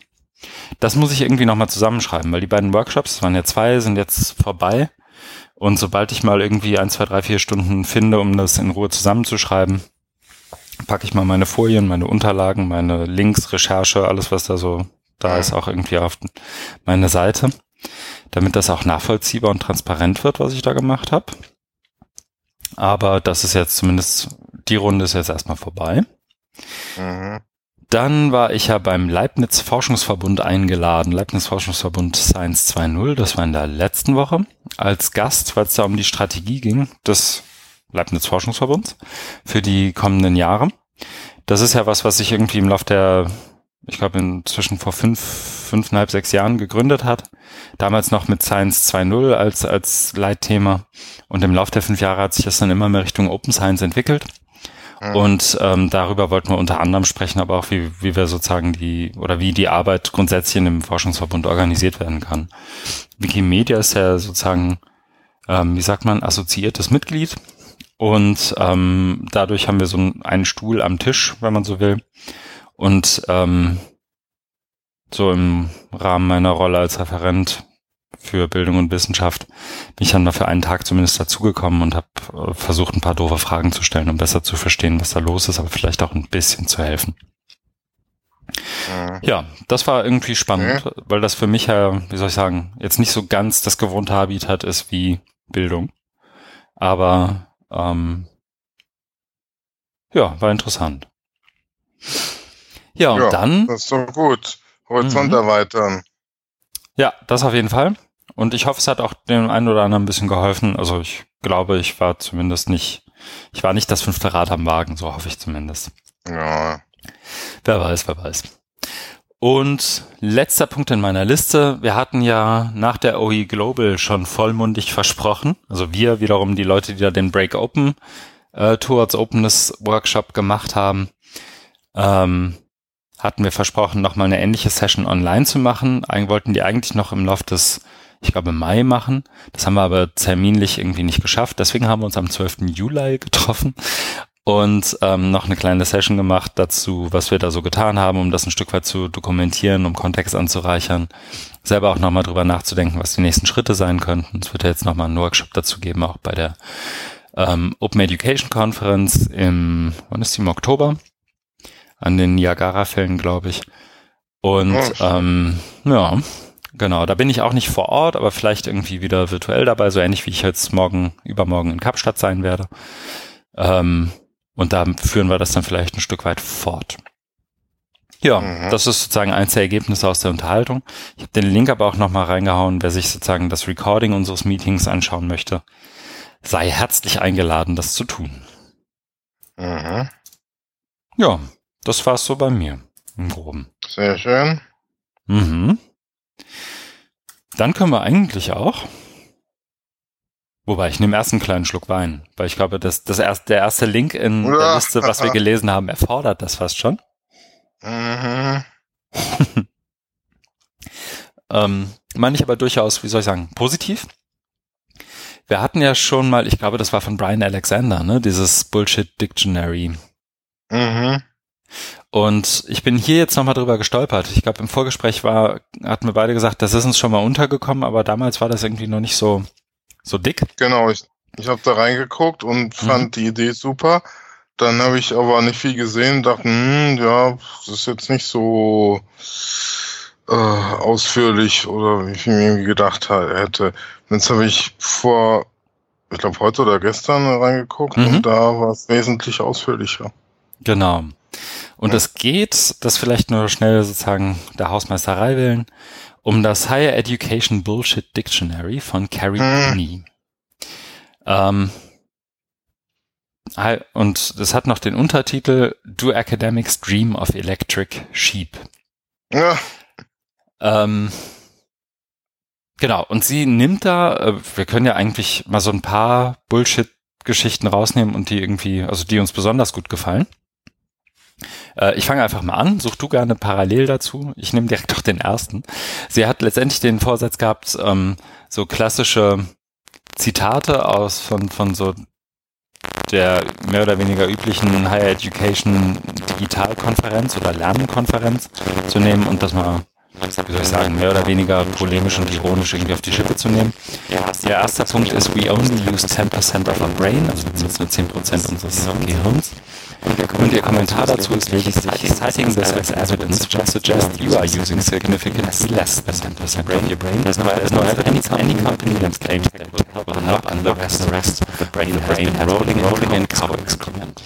Das muss ich irgendwie nochmal zusammenschreiben, weil die beiden Workshops, waren ja zwei, sind jetzt vorbei. Und sobald ich mal irgendwie ein, zwei, drei, vier Stunden finde, um das in Ruhe zusammenzuschreiben, packe ich mal meine Folien, meine Unterlagen, meine Links, Recherche, alles, was da so da ist, auch irgendwie auf meine Seite. damit das auch nachvollziehbar und transparent wird, was ich da gemacht habe. Aber das ist jetzt zumindest, die Runde ist jetzt erstmal vorbei. Mhm. Dann war ich ja beim Leibniz Forschungsverbund eingeladen, Leibniz Forschungsverbund Science 2.0, das war in der letzten Woche, als Gast, weil es da um die Strategie ging des Leibniz Forschungsverbunds für die kommenden Jahre. Das ist ja was, was sich irgendwie im Laufe der, ich glaube inzwischen vor fünf, fünfeinhalb, sechs Jahren gegründet hat. Damals noch mit Science 2.0 als, als Leitthema. Und im Laufe der fünf Jahre hat sich das dann immer mehr Richtung Open Science entwickelt. Mhm. Und ähm, darüber wollten wir unter anderem sprechen, aber auch wie, wie wir sozusagen die oder wie die Arbeit grundsätzlich in dem Forschungsverbund organisiert werden kann. Wikimedia ist ja sozusagen, ähm, wie sagt man, assoziiertes Mitglied. Und ähm, dadurch haben wir so einen Stuhl am Tisch, wenn man so will. Und ähm, so im Rahmen meiner Rolle als Referent für Bildung und Wissenschaft bin ich dann mal für einen Tag zumindest dazugekommen und habe äh, versucht, ein paar doofe Fragen zu stellen, um besser zu verstehen, was da los ist, aber vielleicht auch ein bisschen zu helfen. Mhm. Ja, das war irgendwie spannend, mhm. weil das für mich ja, wie soll ich sagen, jetzt nicht so ganz das gewohnte Habitat ist wie Bildung. Aber ähm, ja, war interessant. Ja, und ja, dann. Das ist doch gut. Horizont mhm. erweitern. Ja, das auf jeden Fall. Und ich hoffe, es hat auch dem einen oder anderen ein bisschen geholfen. Also ich glaube, ich war zumindest nicht, ich war nicht das fünfte Rad am Wagen, so hoffe ich zumindest. Ja. Wer weiß, wer weiß. Und letzter Punkt in meiner Liste. Wir hatten ja nach der OE Global schon vollmundig versprochen, also wir wiederum die Leute, die da den Break Open äh, Towards Openness Workshop gemacht haben, ähm, hatten wir versprochen, nochmal eine ähnliche Session online zu machen. Eigentlich wollten die eigentlich noch im Laufe des ich glaube, Mai machen. Das haben wir aber terminlich irgendwie nicht geschafft. Deswegen haben wir uns am 12. Juli getroffen und ähm, noch eine kleine Session gemacht dazu, was wir da so getan haben, um das ein Stück weit zu dokumentieren, um Kontext anzureichern, selber auch nochmal drüber nachzudenken, was die nächsten Schritte sein könnten. Es wird ja jetzt nochmal einen Workshop dazu geben, auch bei der ähm, Open Education Conference im, wann ist die, im Oktober? An den Niagara-Fällen, glaube ich. Und oh, ähm, ja, Genau, da bin ich auch nicht vor Ort, aber vielleicht irgendwie wieder virtuell dabei, so ähnlich wie ich jetzt morgen, übermorgen in Kapstadt sein werde. Ähm, und da führen wir das dann vielleicht ein Stück weit fort. Ja, mhm. das ist sozusagen eins der Ergebnisse aus der Unterhaltung. Ich habe den Link aber auch nochmal reingehauen, wer sich sozusagen das Recording unseres Meetings anschauen möchte, sei herzlich eingeladen, das zu tun. Mhm. Ja, das war's so bei mir im Groben. Sehr schön. Mhm. Dann können wir eigentlich auch. Wobei, ich nehme erst einen kleinen Schluck Wein, weil ich glaube, das, das erst, der erste Link in ja. der Liste, was wir gelesen haben, erfordert das fast schon. Mhm. ähm, meine ich aber durchaus, wie soll ich sagen, positiv. Wir hatten ja schon mal, ich glaube, das war von Brian Alexander, ne, dieses Bullshit Dictionary. Mhm. Und ich bin hier jetzt nochmal drüber gestolpert. Ich glaube, im Vorgespräch war, hatten wir beide gesagt, das ist uns schon mal untergekommen, aber damals war das irgendwie noch nicht so, so dick. Genau, ich, ich habe da reingeguckt und mhm. fand mhm. die Idee super. Dann habe ich aber nicht viel gesehen, dachte, hm, ja, das ist jetzt nicht so äh, ausführlich oder wie ich mir gedacht hätte. Und jetzt habe ich vor, ich glaube heute oder gestern reingeguckt mhm. und da war es wesentlich ausführlicher. Genau. Und es geht, das vielleicht nur schnell sozusagen der Hausmeisterei willen, um das Higher Education Bullshit Dictionary von Carrie Cooney. Hm. Ähm, und es hat noch den Untertitel Do Academics Dream of Electric Sheep. Ja. Ähm, genau, und sie nimmt da, äh, wir können ja eigentlich mal so ein paar Bullshit-Geschichten rausnehmen und die irgendwie, also die uns besonders gut gefallen. Äh, ich fange einfach mal an. Such du gerne parallel dazu. Ich nehme direkt auch den ersten. Sie hat letztendlich den Vorsatz gehabt, ähm, so klassische Zitate aus von, von so der mehr oder weniger üblichen Higher Education Digitalkonferenz oder Lernkonferenz zu nehmen und das mal wie soll ich sagen, mehr oder weniger polemisch und ironisch irgendwie auf die Schippe zu nehmen. Der erste Punkt ist, we only use 10% of our brain, also wir benutzen nur 10% unseres Gehirns. Und Ihr Kommentar dazu ist wichtig, citing this as evidence just suggests you are using significantly less than 10% of your brain. There's no, there's no evidence any company that claims that will help will not unlock the rest of the brain, the brain rolling, rolling in cow excrement.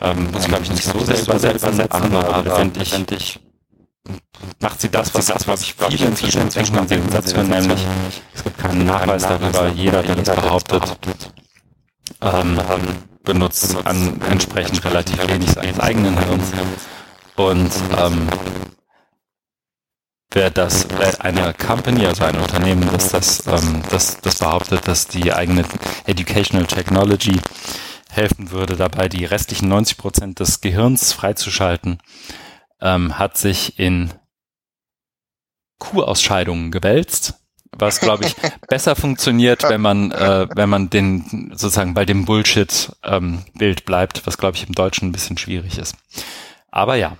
Ähm, ich glaube ich nicht so sehr übersetzen, aber letztendlich macht sie das, was das, was ich viele inzwischen an den Satz hören, nämlich es gibt keinen Nachweis darüber, jeder, der das behauptet, ähm, benutzt an entsprechend relativ wenig seines eigenen Hirns. Und ähm, wer das, wer eine Company, also ein Unternehmen, das das, ähm, das, das behauptet, dass die eigene Educational Technology helfen würde, dabei die restlichen 90 Prozent des Gehirns freizuschalten, ähm, hat sich in Kuhausscheidungen gewälzt, was glaube ich besser funktioniert, wenn man äh, wenn man den sozusagen bei dem Bullshit ähm, Bild bleibt, was glaube ich im Deutschen ein bisschen schwierig ist. Aber ja,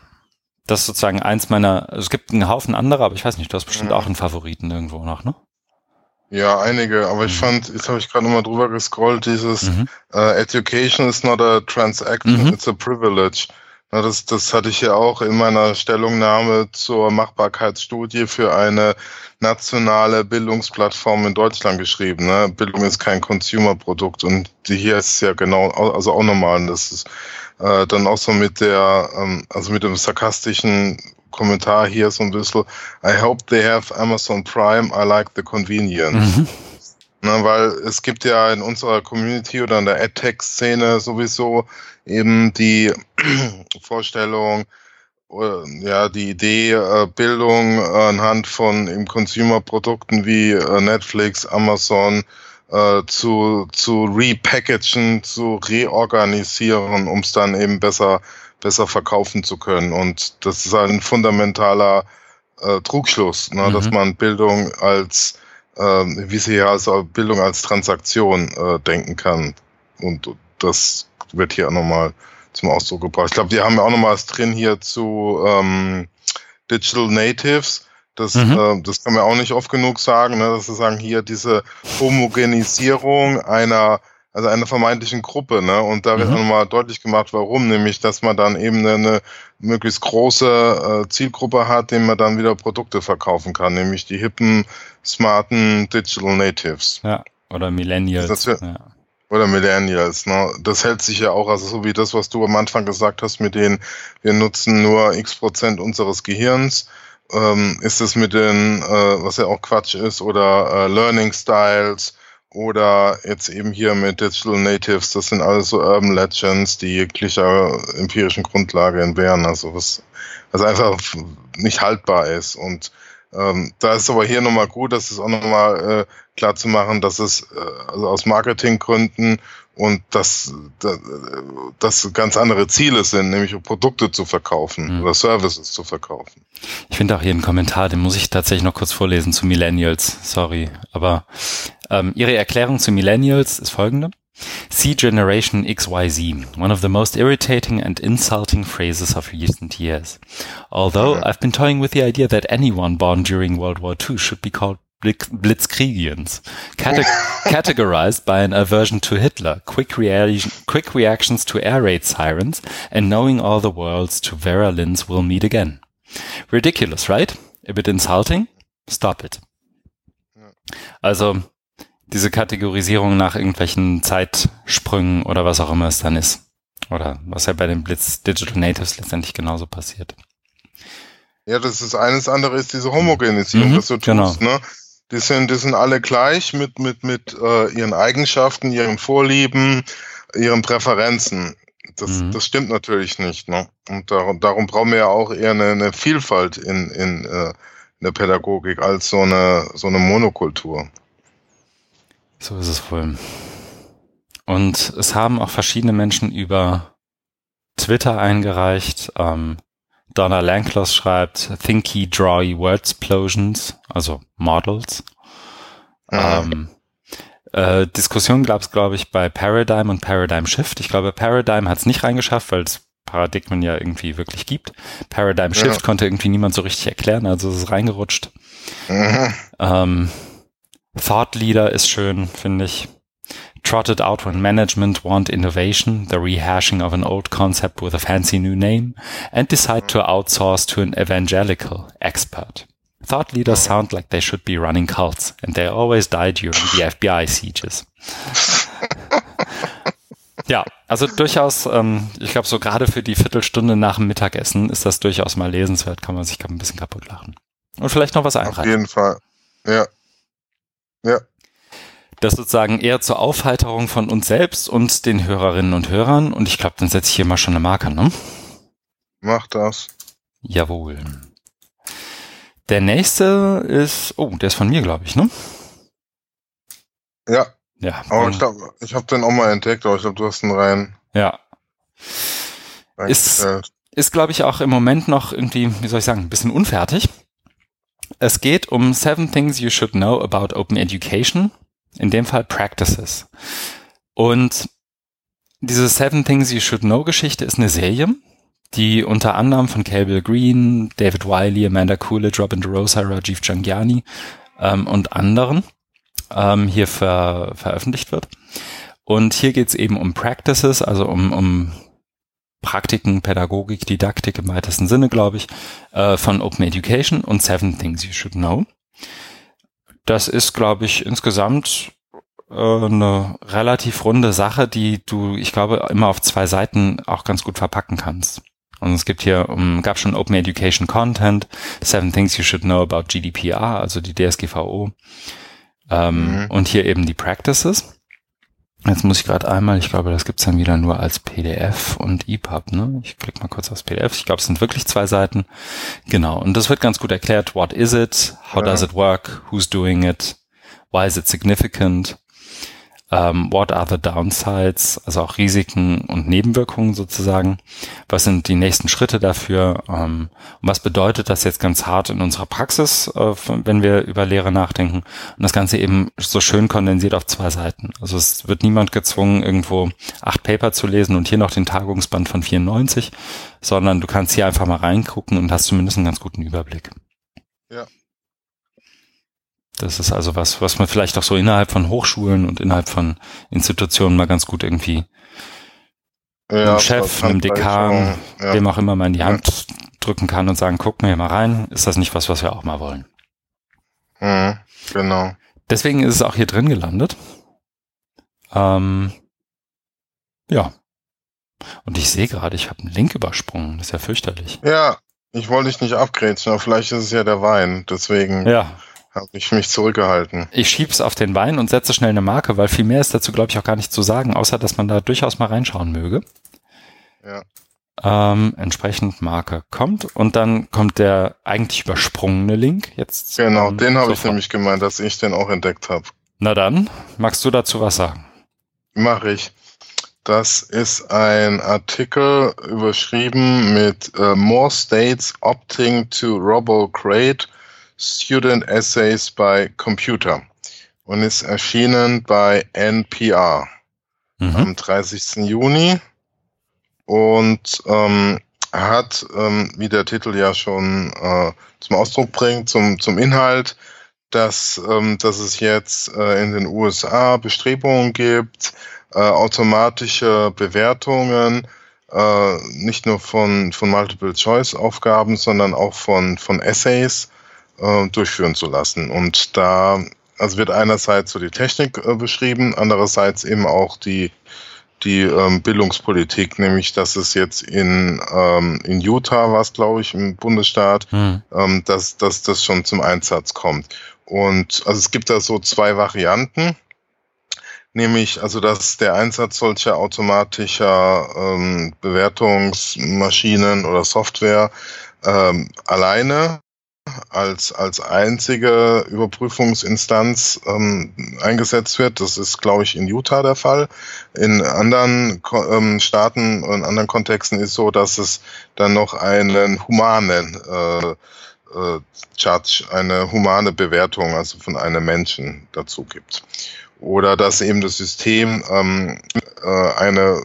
das ist sozusagen eins meiner. Also es gibt einen Haufen anderer, aber ich weiß nicht, du hast bestimmt mhm. auch einen Favoriten irgendwo noch, ne? Ja, einige, aber ich mhm. fand, jetzt habe ich gerade nochmal drüber gescrollt, dieses mhm. uh, Education is not a transaction, mhm. it's a privilege. Das, das hatte ich ja auch in meiner Stellungnahme zur Machbarkeitsstudie für eine nationale Bildungsplattform in Deutschland geschrieben. Ne? Bildung ist kein Consumer-Produkt und die hier ist ja genau, also auch normal. Das ist äh, dann auch so mit der, ähm, also mit dem sarkastischen Kommentar hier so ein bisschen, I hope they have Amazon Prime, I like the convenience. Mhm. Na, weil es gibt ja in unserer Community oder in der AdTech-Szene sowieso eben die Vorstellung, äh, ja, die Idee, äh, Bildung anhand von eben Consumer-Produkten wie äh, Netflix, Amazon zu, zu repackagen, zu reorganisieren, um es dann eben besser besser verkaufen zu können. Und das ist ein fundamentaler Trugschluss, ne, mhm. dass man Bildung als, äh, wie sie ja also Bildung als Transaktion äh, denken kann. Und das wird hier auch nochmal zum Ausdruck gebracht. Ich glaube, die haben ja auch nochmal was drin hier zu ähm, Digital Natives. Das, mhm. äh, das kann man auch nicht oft genug sagen, ne, dass sie sagen, hier diese Homogenisierung einer also einer vermeintlichen Gruppe, ne? Und da wird mhm. nochmal deutlich gemacht, warum, nämlich, dass man dann eben eine, möglichst große äh, Zielgruppe hat, dem man dann wieder Produkte verkaufen kann, nämlich die hippen, smarten Digital Natives. Ja, oder Millennials. Das, ja. Oder Millennials, ne? Das hält sich ja auch, also so wie das, was du am Anfang gesagt hast, mit denen wir nutzen nur x Prozent unseres Gehirns, ähm, ist es mit den, äh, was ja auch Quatsch ist, oder äh, Learning Styles, oder jetzt eben hier mit Digital Natives, das sind alles so Urban Legends, die jeglicher empirischen Grundlage entbehren, also was, was einfach nicht haltbar ist. Und ähm, da ist aber hier nochmal gut, das ist auch nochmal äh, klar zu machen, dass es äh, also aus Marketinggründen und dass das ganz andere Ziele sind, nämlich Produkte zu verkaufen mhm. oder Services zu verkaufen. Ich finde auch hier einen Kommentar, den muss ich tatsächlich noch kurz vorlesen zu Millennials. Sorry, aber ähm, Ihre Erklärung zu Millennials ist folgende. See Generation XYZ, one of the most irritating and insulting phrases of recent years. Although mhm. I've been toying with the idea that anyone born during World War II should be called Blitzkriegians, Cate categorized by an aversion to Hitler, quick, rea quick reactions to air raid sirens, and knowing all the worlds to Vera Lynn's will meet again. Ridiculous, right? A bit insulting? Stop it. Also, diese Kategorisierung nach irgendwelchen Zeitsprüngen oder was auch immer es dann ist. Oder was ja bei den Blitz Digital Natives letztendlich genauso passiert. Ja, das ist eines andere ist diese Homogenisierung, mhm, dass du genau. tust, ne? Die sind, die sind alle gleich mit, mit, mit äh, ihren Eigenschaften, ihren Vorlieben, ihren Präferenzen. Das, mhm. das stimmt natürlich nicht. Ne? Und darum, darum brauchen wir ja auch eher eine, eine Vielfalt in, in, äh, in der Pädagogik als so eine, so eine Monokultur. So ist es wohl. Und es haben auch verschiedene Menschen über Twitter eingereicht. Ähm, Donna Lanklos schreibt Thinky, Drawy Wordsplosions, also Models. Mhm. Ähm, äh, Diskussion gab es, glaube ich, bei Paradigm und Paradigm Shift. Ich glaube, Paradigm hat es nicht reingeschafft, weil es Paradigmen ja irgendwie wirklich gibt. Paradigm Shift ja. konnte irgendwie niemand so richtig erklären, also es ist reingerutscht. Mhm. Ähm, Thought Leader ist schön, finde ich. Trotted out when management want innovation, the rehashing of an old concept with a fancy new name, and decide to outsource to an evangelical expert. Thought leaders sound like they should be running cults, and they always die during the FBI sieges. ja, also durchaus, ähm, ich glaube, so gerade für die Viertelstunde nach dem Mittagessen ist das durchaus mal lesenswert, kann man sich ein bisschen kaputt lachen. Und vielleicht noch was einreichen. Auf jeden Fall. Ja. Ja. Das sozusagen eher zur Aufheiterung von uns selbst und den Hörerinnen und Hörern. Und ich glaube, dann setze ich hier mal schon eine Marke, ne? Mach das. Jawohl. Der nächste ist, oh, der ist von mir, glaube ich, ne? Ja. Ja. Aber ich glaube, ich habe den auch mal entdeckt, aber ich glaube, du hast ihn rein. Ja. Ist, ist glaube ich, auch im Moment noch irgendwie, wie soll ich sagen, ein bisschen unfertig. Es geht um Seven Things You Should Know About Open Education. In dem Fall Practices. Und diese Seven Things You Should Know Geschichte ist eine Serie, die unter anderem von Cable Green, David Wiley, Amanda Coolidge, Robin DeRosa, Rajiv Jangiani ähm, und anderen ähm, hier ver veröffentlicht wird. Und hier geht es eben um Practices, also um, um Praktiken, Pädagogik, Didaktik im weitesten Sinne, glaube ich, äh, von Open Education und Seven Things You Should Know. Das ist, glaube ich, insgesamt äh, eine relativ runde Sache, die du, ich glaube, immer auf zwei Seiten auch ganz gut verpacken kannst. Und es gibt hier, um, gab schon Open Education Content, Seven Things You Should Know About GDPR, also die DSGVO. Ähm, mhm. Und hier eben die Practices. Jetzt muss ich gerade einmal, ich glaube, das gibt's dann wieder nur als PDF und EPUB. Ne? Ich klicke mal kurz aufs PDF. Ich glaube, es sind wirklich zwei Seiten. Genau. Und das wird ganz gut erklärt. What is it? How ja. does it work? Who's doing it? Why is it significant? Ähm, what are the downsides, also auch Risiken und Nebenwirkungen sozusagen, was sind die nächsten Schritte dafür? Ähm, und was bedeutet das jetzt ganz hart in unserer Praxis, äh, wenn wir über Lehre nachdenken? Und das Ganze eben so schön kondensiert auf zwei Seiten. Also es wird niemand gezwungen, irgendwo acht Paper zu lesen und hier noch den Tagungsband von 94, sondern du kannst hier einfach mal reingucken und hast zumindest einen ganz guten Überblick. Ja, das ist also was, was man vielleicht auch so innerhalb von Hochschulen und innerhalb von Institutionen mal ganz gut irgendwie ja, einem Chef, einem Dekan, ja. dem auch immer mal in die Hand ja. drücken kann und sagen, guck mir mal rein, ist das nicht was, was wir auch mal wollen? Mhm, genau. Deswegen ist es auch hier drin gelandet. Ähm, ja. Und ich sehe gerade, ich habe einen Link übersprungen. Das ist ja fürchterlich. Ja, ich wollte dich nicht abgrätschen, aber vielleicht ist es ja der Wein. Deswegen. Ja, habe ich mich zurückgehalten. Ich schieb's auf den Wein und setze schnell eine Marke, weil viel mehr ist dazu, glaube ich, auch gar nicht zu sagen, außer dass man da durchaus mal reinschauen möge. Ja. Ähm, entsprechend Marke kommt und dann kommt der eigentlich übersprungene Link. Jetzt genau, ähm, den habe ich nämlich gemeint, dass ich den auch entdeckt habe. Na dann, magst du dazu was sagen? Mache ich. Das ist ein Artikel überschrieben mit uh, More States opting to Robo-Crate Student Essays by Computer und ist erschienen bei NPR mhm. am 30. Juni und ähm, hat, ähm, wie der Titel ja schon äh, zum Ausdruck bringt, zum, zum Inhalt, dass, ähm, dass es jetzt äh, in den USA Bestrebungen gibt, äh, automatische Bewertungen, äh, nicht nur von, von Multiple-Choice-Aufgaben, sondern auch von, von Essays äh, durchführen zu lassen. Und da also wird einerseits so die Technik äh, beschrieben, andererseits eben auch die die ähm, Bildungspolitik, nämlich dass es jetzt in, ähm, in Utah war es, glaube ich, im Bundesstaat, hm. ähm, dass, dass das schon zum Einsatz kommt. Und also es gibt da so zwei Varianten, nämlich also dass der Einsatz solcher automatischer ähm, Bewertungsmaschinen oder Software ähm, alleine als, als einzige Überprüfungsinstanz ähm, eingesetzt wird. Das ist, glaube ich, in Utah der Fall. In anderen ähm, Staaten und anderen Kontexten ist so, dass es dann noch einen humanen äh, äh, Judge, eine humane Bewertung, also von einem Menschen dazu gibt. Oder dass eben das System ähm, äh, eine,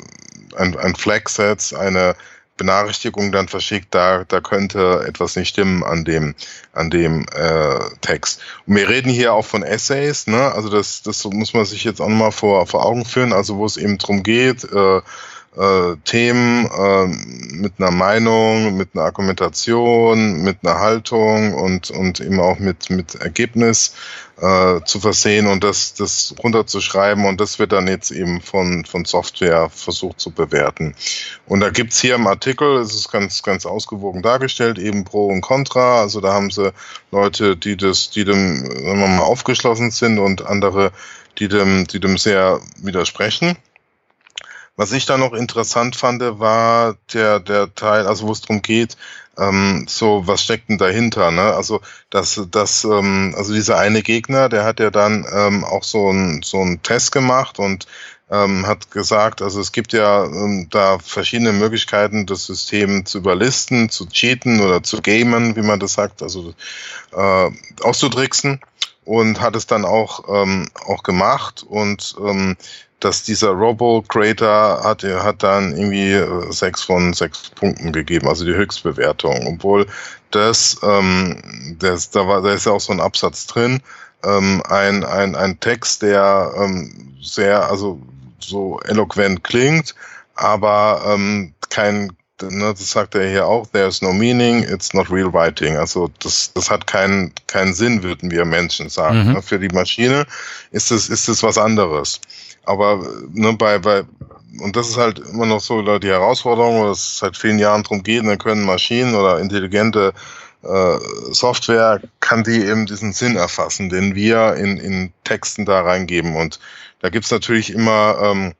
ein, ein Flag setzt, eine Benachrichtigung dann verschickt, da, da könnte etwas nicht stimmen an dem, an dem äh, Text. Und wir reden hier auch von Essays, ne? Also das, das muss man sich jetzt auch nochmal vor, vor Augen führen, also wo es eben drum geht, äh, äh, Themen äh, mit einer Meinung, mit einer Argumentation, mit einer Haltung und, und eben auch mit, mit Ergebnis äh, zu versehen und das, das runterzuschreiben und das wird dann jetzt eben von, von Software versucht zu bewerten. Und da gibt's hier im Artikel, es ist ganz, ganz ausgewogen dargestellt, eben Pro und Contra. Also da haben sie Leute, die das, die dem, sagen wir mal, aufgeschlossen sind und andere, die dem, die dem sehr widersprechen. Was ich da noch interessant fand, war der, der Teil, also wo es darum geht, ähm, so, was steckt denn dahinter? Ne? Also, das, das, ähm, also dieser eine Gegner, der hat ja dann ähm, auch so ein so Test gemacht und ähm, hat gesagt, also es gibt ja ähm, da verschiedene Möglichkeiten, das System zu überlisten, zu cheaten oder zu gamen, wie man das sagt, also äh, auszutricksen und hat es dann auch, ähm, auch gemacht und ähm, dass dieser Robo-Creator hat, hat dann irgendwie äh, sechs von sechs Punkten gegeben, also die Höchstbewertung. Obwohl das, ähm, das da war, da ist ja auch so ein Absatz drin, ähm, ein, ein, ein Text, der ähm, sehr, also so eloquent klingt, aber ähm, kein, ne, das sagt er hier auch, there's no meaning, it's not real writing. Also das, das hat keinen keinen Sinn, würden wir Menschen sagen. Mhm. Ne, für die Maschine ist es, ist es was anderes. Aber ne, bei, bei, und das ist halt immer noch so die Herausforderung, wo es seit vielen Jahren drum geht, dann können Maschinen oder intelligente äh, Software kann die eben diesen Sinn erfassen, den wir in, in Texten da reingeben. Und da gibt's natürlich immer ähm,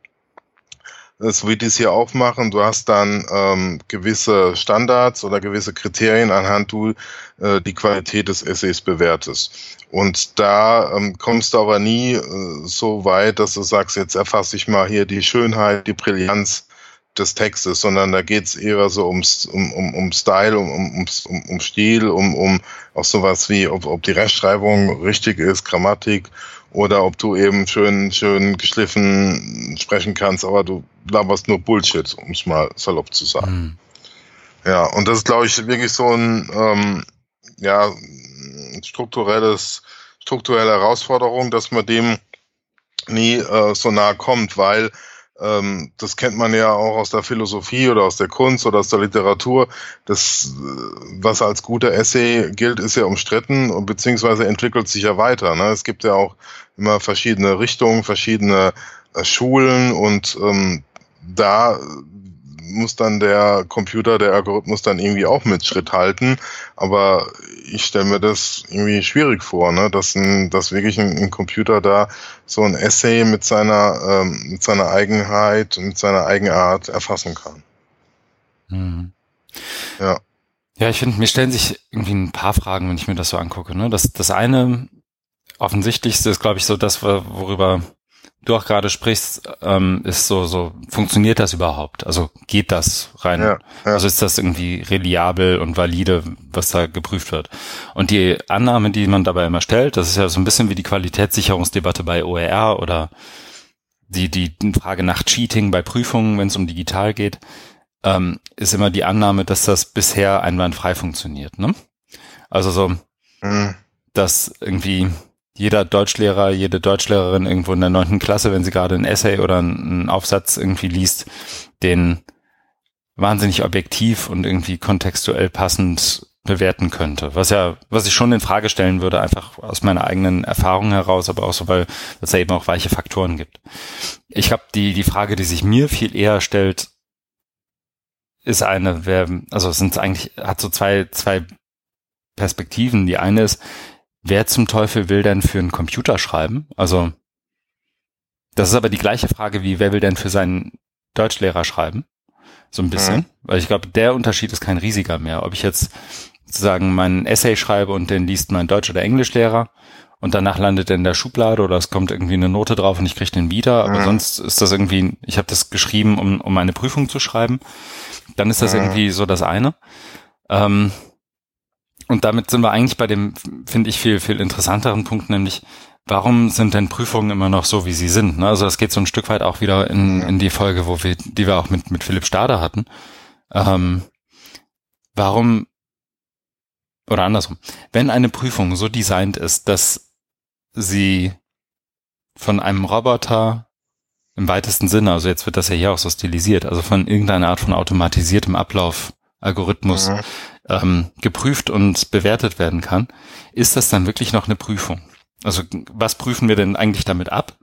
so wie die es hier auch machen, du hast dann ähm, gewisse Standards oder gewisse Kriterien, anhand du äh, die Qualität des Essays bewertest. Und da ähm, kommst du aber nie äh, so weit, dass du sagst, jetzt erfasse ich mal hier die Schönheit, die Brillanz des Textes, sondern da geht's eher so ums, um, um, um Style, um, um, um, um Stil, um, um auch sowas wie, ob, ob die Rechtschreibung richtig ist, Grammatik oder ob du eben schön, schön geschliffen sprechen kannst, aber du laberst nur Bullshit, um es mal salopp zu sagen. Mhm. Ja, und das ist, glaube ich, wirklich so ein ähm, ja, strukturelles, strukturelle Herausforderung, dass man dem nie äh, so nahe kommt, weil ähm, das kennt man ja auch aus der Philosophie oder aus der Kunst oder aus der Literatur. Das, äh, was als guter Essay gilt, ist ja umstritten und beziehungsweise entwickelt sich ja weiter. Ne? Es gibt ja auch immer verschiedene Richtungen, verschiedene äh, Schulen und ähm, da muss dann der Computer, der Algorithmus dann irgendwie auch mit Schritt halten. Aber ich stelle mir das irgendwie schwierig vor, ne? dass, ein, dass wirklich ein, ein Computer da so ein Essay mit seiner, ähm, mit seiner Eigenheit, mit seiner Eigenart erfassen kann. Mhm. Ja. Ja, ich finde, mir stellen sich irgendwie ein paar Fragen, wenn ich mir das so angucke. Ne? Das, das eine offensichtlichste ist, glaube ich, so das, worüber du auch gerade sprichst, ähm, ist so, so, funktioniert das überhaupt? Also geht das rein? Ja, ja. Also ist das irgendwie reliabel und valide, was da geprüft wird? Und die Annahme, die man dabei immer stellt, das ist ja so ein bisschen wie die Qualitätssicherungsdebatte bei OER oder die, die Frage nach Cheating bei Prüfungen, wenn es um digital geht, ähm, ist immer die Annahme, dass das bisher einwandfrei funktioniert. Ne? Also so, mhm. dass irgendwie jeder Deutschlehrer, jede Deutschlehrerin irgendwo in der neunten Klasse, wenn sie gerade ein Essay oder einen Aufsatz irgendwie liest, den wahnsinnig objektiv und irgendwie kontextuell passend bewerten könnte. Was ja, was ich schon in Frage stellen würde, einfach aus meiner eigenen Erfahrung heraus, aber auch so, weil es ja eben auch weiche Faktoren gibt. Ich habe die, die Frage, die sich mir viel eher stellt, ist eine, wer, also sind eigentlich, hat so zwei, zwei Perspektiven. Die eine ist, wer zum Teufel will denn für einen Computer schreiben? Also, das ist aber die gleiche Frage wie, wer will denn für seinen Deutschlehrer schreiben? So ein bisschen. Mhm. Weil ich glaube, der Unterschied ist kein riesiger mehr. Ob ich jetzt sozusagen meinen Essay schreibe und den liest mein Deutsch- oder Englischlehrer und danach landet er in der Schublade oder es kommt irgendwie eine Note drauf und ich kriege den wieder. Aber mhm. sonst ist das irgendwie, ich habe das geschrieben, um, um meine Prüfung zu schreiben. Dann ist das mhm. irgendwie so das eine. Ähm, und damit sind wir eigentlich bei dem, finde ich, viel, viel interessanteren Punkt, nämlich, warum sind denn Prüfungen immer noch so, wie sie sind? Ne? Also das geht so ein Stück weit auch wieder in, in die Folge, wo wir, die wir auch mit, mit Philipp Stader hatten. Ähm, warum, oder andersrum, wenn eine Prüfung so designt ist, dass sie von einem Roboter im weitesten Sinne, also jetzt wird das ja hier auch so stilisiert, also von irgendeiner Art von automatisiertem Ablauf, Algorithmus mhm. Ähm, geprüft und bewertet werden kann, ist das dann wirklich noch eine Prüfung? Also was prüfen wir denn eigentlich damit ab?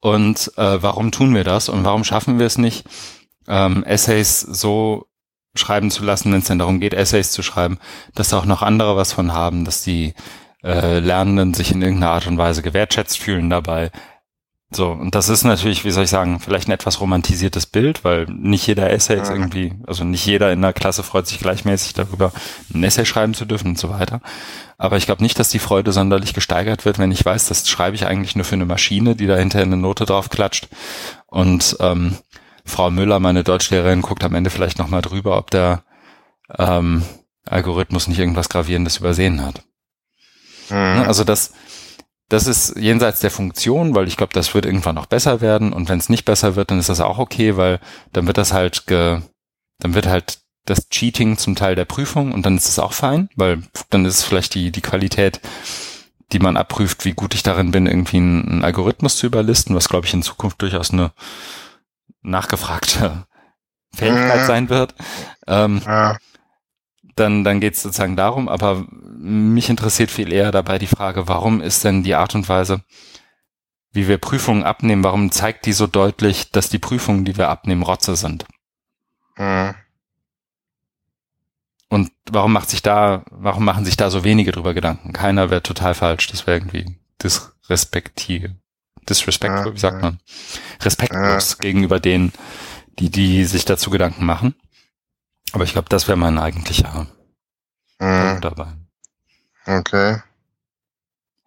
Und äh, warum tun wir das? Und warum schaffen wir es nicht, ähm, Essays so schreiben zu lassen, wenn es denn darum geht, Essays zu schreiben, dass auch noch andere was von haben, dass die äh, Lernenden sich in irgendeiner Art und Weise gewertschätzt fühlen dabei. So, und das ist natürlich, wie soll ich sagen, vielleicht ein etwas romantisiertes Bild, weil nicht jeder Essay ist irgendwie, also nicht jeder in der Klasse freut sich gleichmäßig darüber, ein Essay schreiben zu dürfen und so weiter. Aber ich glaube nicht, dass die Freude sonderlich gesteigert wird, wenn ich weiß, das schreibe ich eigentlich nur für eine Maschine, die da hinterher eine Note drauf klatscht. Und ähm, Frau Müller, meine Deutschlehrerin, guckt am Ende vielleicht nochmal drüber, ob der ähm, Algorithmus nicht irgendwas Gravierendes übersehen hat. Mhm. Also das, das ist jenseits der Funktion, weil ich glaube, das wird irgendwann noch besser werden. Und wenn es nicht besser wird, dann ist das auch okay, weil dann wird das halt ge, dann wird halt das Cheating zum Teil der Prüfung und dann ist es auch fein, weil dann ist es vielleicht die, die Qualität, die man abprüft, wie gut ich darin bin, irgendwie einen, einen Algorithmus zu überlisten, was glaube ich in Zukunft durchaus eine nachgefragte Fähigkeit mhm. sein wird. Ähm, ja. Dann, dann geht es sozusagen darum, aber mich interessiert viel eher dabei die Frage, warum ist denn die Art und Weise, wie wir Prüfungen abnehmen, warum zeigt die so deutlich, dass die Prüfungen, die wir abnehmen, Rotze sind? Mhm. Und warum macht sich da, warum machen sich da so wenige drüber Gedanken? Keiner wäre total falsch, das wäre irgendwie disrespektiv, disrespectful, ja, wie sagt man? Respektlos gegenüber denen, die, die sich dazu Gedanken machen. Aber ich glaube, das wäre mein eigentlicher mhm. dabei. Okay.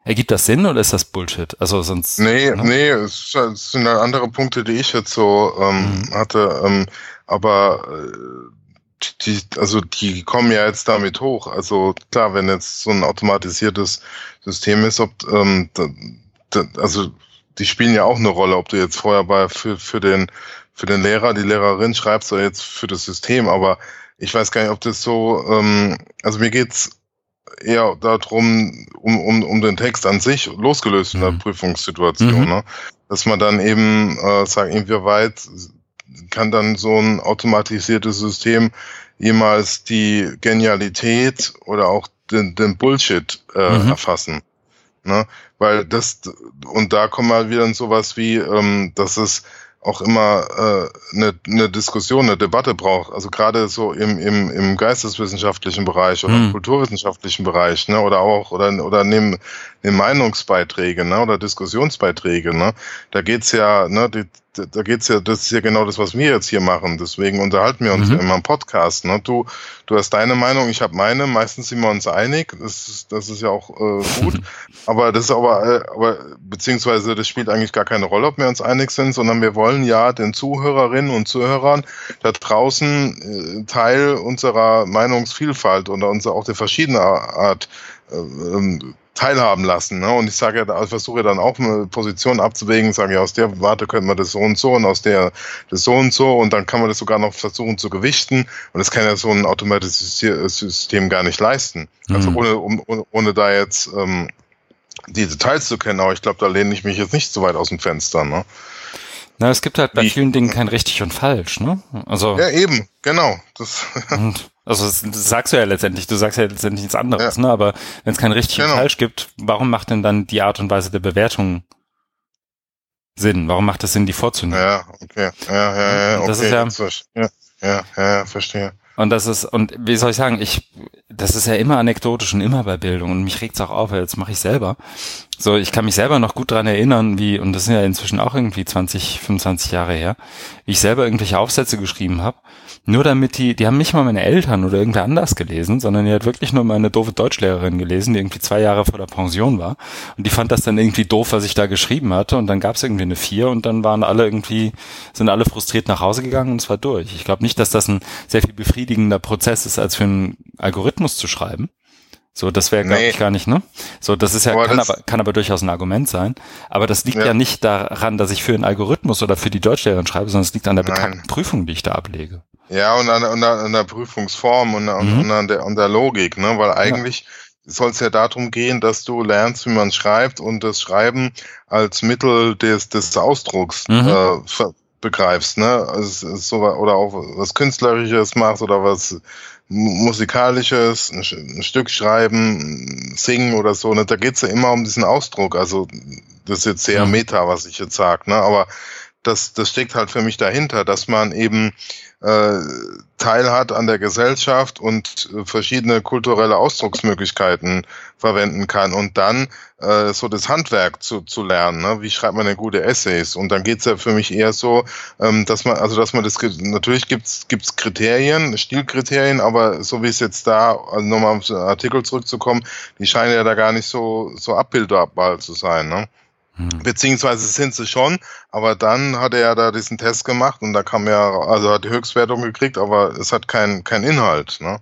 Ergibt das Sinn oder ist das Bullshit? Also sonst. Nee, ne? nee, es, es, sind halt andere Punkte, die ich jetzt so ähm, mhm. hatte. Ähm, aber äh, die, also die kommen ja jetzt damit hoch. Also klar, wenn jetzt so ein automatisiertes System ist, ob ähm, da, da, also die spielen ja auch eine Rolle, ob du jetzt vorher bei für, für den für den Lehrer, die Lehrerin schreibst oder jetzt für das System, aber ich weiß gar nicht, ob das so, ähm, also mir geht's eher darum, um, um, um den Text an sich, losgelöst in der mhm. Prüfungssituation, mhm. ne? dass man dann eben äh, sagt, inwieweit kann dann so ein automatisiertes System jemals die Genialität oder auch den, den Bullshit äh, mhm. erfassen. Ne? Weil das, und da kommt mal wieder sowas wie, ähm, dass es auch immer äh, eine, eine Diskussion, eine Debatte braucht. Also gerade so im, im, im geisteswissenschaftlichen Bereich oder im mhm. kulturwissenschaftlichen Bereich, ne, oder auch, oder, oder nehmen, nehmen Meinungsbeiträge, ne, oder Diskussionsbeiträge, ne. Da geht's ja, ne, die, da geht's ja, das ist ja genau das, was wir jetzt hier machen. Deswegen unterhalten wir uns mhm. ja immer im Podcast. Ne? Du, du hast deine Meinung, ich habe meine. Meistens sind wir uns einig. Das ist, das ist ja auch äh, gut. aber das ist aber, äh, aber beziehungsweise das spielt eigentlich gar keine Rolle, ob wir uns einig sind, sondern wir wollen ja den Zuhörerinnen und Zuhörern da draußen äh, Teil unserer Meinungsvielfalt und unserer auch der verschiedenen Art äh, ähm, teilhaben lassen. Ne? Und ich sage ja, ich versuche dann auch eine Position abzuwägen, sage ja, aus der Warte könnte man das so und so und aus der das so und so und dann kann man das sogar noch versuchen zu gewichten und das kann ja so ein automatisches System gar nicht leisten. Also mhm. Also ohne, ohne, ohne da jetzt ähm, die Details zu kennen, aber ich glaube, da lehne ich mich jetzt nicht so weit aus dem Fenster. Ne? Na, es gibt halt bei Wie? vielen Dingen kein richtig und falsch, ne? Also ja, eben, genau. Das und also das, das, sagst du ja letztendlich, du sagst ja letztendlich nichts anderes, ja. ne? Aber wenn es kein richtig genau. und falsch gibt, warum macht denn dann die Art und Weise der Bewertung Sinn? Warum macht es Sinn, die vorzunehmen? Ja, okay. Ja, ja, ja, okay. Das ist ja, ja, ja, ja, verstehe. Und das ist, und wie soll ich sagen, ich, das ist ja immer anekdotisch und immer bei Bildung und mich regt's auch auf, weil jetzt mache ich selber. So, ich kann mich selber noch gut dran erinnern, wie, und das sind ja inzwischen auch irgendwie 20, 25 Jahre her, wie ich selber irgendwelche Aufsätze geschrieben habe nur damit die, die haben nicht mal meine Eltern oder irgendwer anders gelesen, sondern die hat wirklich nur meine doofe Deutschlehrerin gelesen, die irgendwie zwei Jahre vor der Pension war. Und die fand das dann irgendwie doof, was ich da geschrieben hatte. Und dann gab es irgendwie eine vier und dann waren alle irgendwie, sind alle frustriert nach Hause gegangen und es war durch. Ich glaube nicht, dass das ein sehr viel befriedigender Prozess ist, als für einen Algorithmus zu schreiben. So, das wäre, glaube nee. ich, gar nicht, ne? So, das ist ja, aber kann, aber, kann aber durchaus ein Argument sein. Aber das liegt ja. ja. nicht daran, dass ich für einen Algorithmus oder für die Deutschlehrerin schreibe, sondern es liegt an der bekannten Prüfung, die ich da ablege. Ja, und an, an, an der Prüfungsform und, mhm. und an, der, an der Logik, ne? Weil eigentlich ja. soll es ja darum gehen, dass du lernst, wie man schreibt und das Schreiben als Mittel des, des Ausdrucks mhm. äh, begreifst, ne? Also, so, oder auch was Künstlerisches machst oder was Musikalisches, ein, ein Stück schreiben, singen oder so, ne? Da geht's ja immer um diesen Ausdruck. Also das ist jetzt sehr mhm. meta, was ich jetzt sag, ne? Aber das, das steckt halt für mich dahinter, dass man eben äh, teilhat an der Gesellschaft und äh, verschiedene kulturelle Ausdrucksmöglichkeiten verwenden kann und dann äh, so das Handwerk zu, zu lernen. Ne? Wie schreibt man denn gute Essays? Und dann geht's ja für mich eher so, ähm, dass man, also dass man das natürlich gibt's gibt's Kriterien, Stilkriterien, aber so wie es jetzt da, also nochmal auf den Artikel zurückzukommen, die scheinen ja da gar nicht so so abbildbar zu sein. Ne? Hm. Beziehungsweise sind sie schon, aber dann hat er ja da diesen Test gemacht und da kam ja, also hat die Höchstwertung gekriegt, aber es hat keinen kein Inhalt. Ne?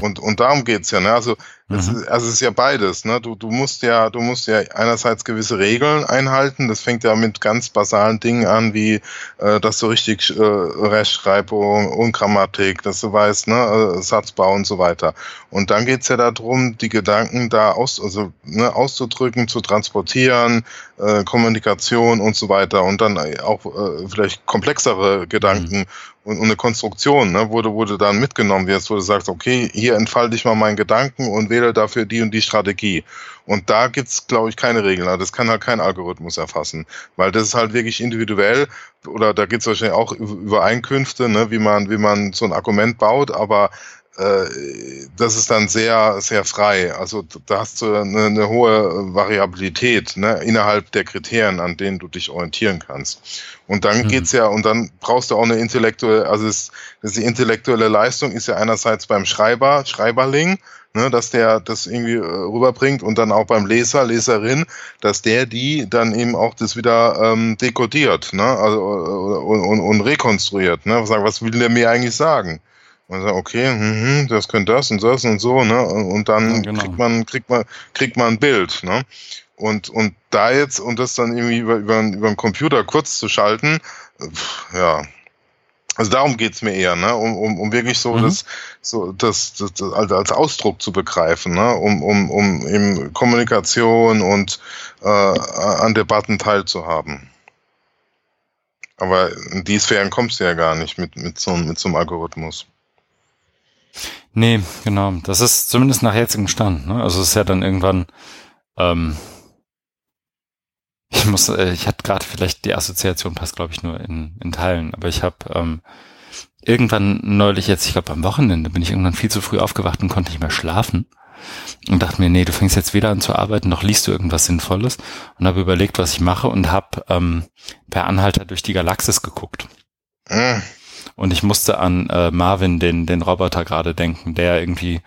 Und, und darum geht's ja, ne? Also, mhm. es, ist, also es ist ja beides, ne? Du, du musst ja, du musst ja einerseits gewisse Regeln einhalten. Das fängt ja mit ganz basalen Dingen an, wie äh, dass du richtig äh, Rechtschreibung und Grammatik, dass du weißt, ne, äh, Satzbau und so weiter. Und dann geht's ja darum, die Gedanken da aus, also ne, auszudrücken, zu transportieren, äh, Kommunikation und so weiter. Und dann auch äh, vielleicht komplexere Gedanken mhm und, und eine Konstruktion, ne, wo du dann mitgenommen wirst, wo du sagst, okay, hier entfalte ich mal meinen Gedanken und wähle dafür die und die Strategie. Und da gibt's, glaube ich, keine Regeln. Also das kann halt kein Algorithmus erfassen, weil das ist halt wirklich individuell oder da gibt's wahrscheinlich auch Übereinkünfte, ne, wie man, wie man so ein Argument baut, aber das ist dann sehr, sehr frei. Also da hast du eine, eine hohe Variabilität ne, innerhalb der Kriterien, an denen du dich orientieren kannst. Und dann mhm. geht's ja, und dann brauchst du auch eine intellektuelle, also es, die intellektuelle Leistung ist ja einerseits beim Schreiber, Schreiberling, ne, dass der das irgendwie äh, rüberbringt und dann auch beim Leser, Leserin, dass der die dann eben auch das wieder ähm, dekodiert, ne, also äh, und, und, und rekonstruiert, ne, was will der mir eigentlich sagen? Und sagt, okay, mh, das könnte das und das und so, ne? Und dann ja, genau. kriegt man, kriegt man, kriegt man ein Bild, ne? Und, und da jetzt, und das dann irgendwie über, über, über den Computer kurz zu schalten, pff, ja. Also darum geht's mir eher, ne? Um, um, um wirklich so mhm. das, so das, das, das als, als Ausdruck zu begreifen, ne? Um, um, um eben Kommunikation und äh, an Debatten teilzuhaben. Aber in die Sphären kommst du ja gar nicht mit, mit, so, mit so einem Algorithmus. Nee, genau. Das ist zumindest nach jetzigem Stand. Ne? Also es ist ja dann irgendwann, ähm, ich muss, äh, ich hatte gerade vielleicht die Assoziation passt, glaube ich, nur in, in Teilen, aber ich habe ähm, irgendwann neulich jetzt, ich glaube am Wochenende, bin ich irgendwann viel zu früh aufgewacht und konnte nicht mehr schlafen und dachte mir, nee, du fängst jetzt wieder an zu arbeiten, noch liest du irgendwas Sinnvolles und habe überlegt, was ich mache und habe ähm, per Anhalter durch die Galaxis geguckt. Mhm. Und ich musste an äh, Marvin, den, den Roboter gerade denken, der irgendwie,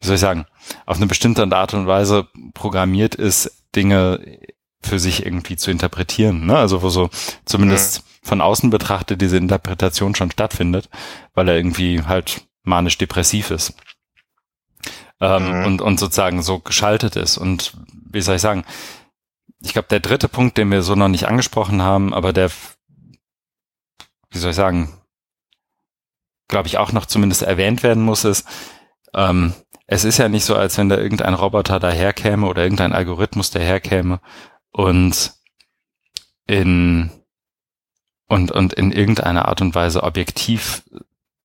wie soll ich sagen, auf eine bestimmte Art und Weise programmiert ist, Dinge für sich irgendwie zu interpretieren. Ne? Also wo so zumindest mhm. von außen betrachtet diese Interpretation schon stattfindet, weil er irgendwie halt manisch-depressiv ist. Ähm, mhm. und, und sozusagen so geschaltet ist. Und wie soll ich sagen, ich glaube, der dritte Punkt, den wir so noch nicht angesprochen haben, aber der, wie soll ich sagen, glaube ich, auch noch zumindest erwähnt werden muss, ist, ähm, es ist ja nicht so, als wenn da irgendein Roboter daherkäme oder irgendein Algorithmus daherkäme und in und, und in irgendeiner Art und Weise objektiv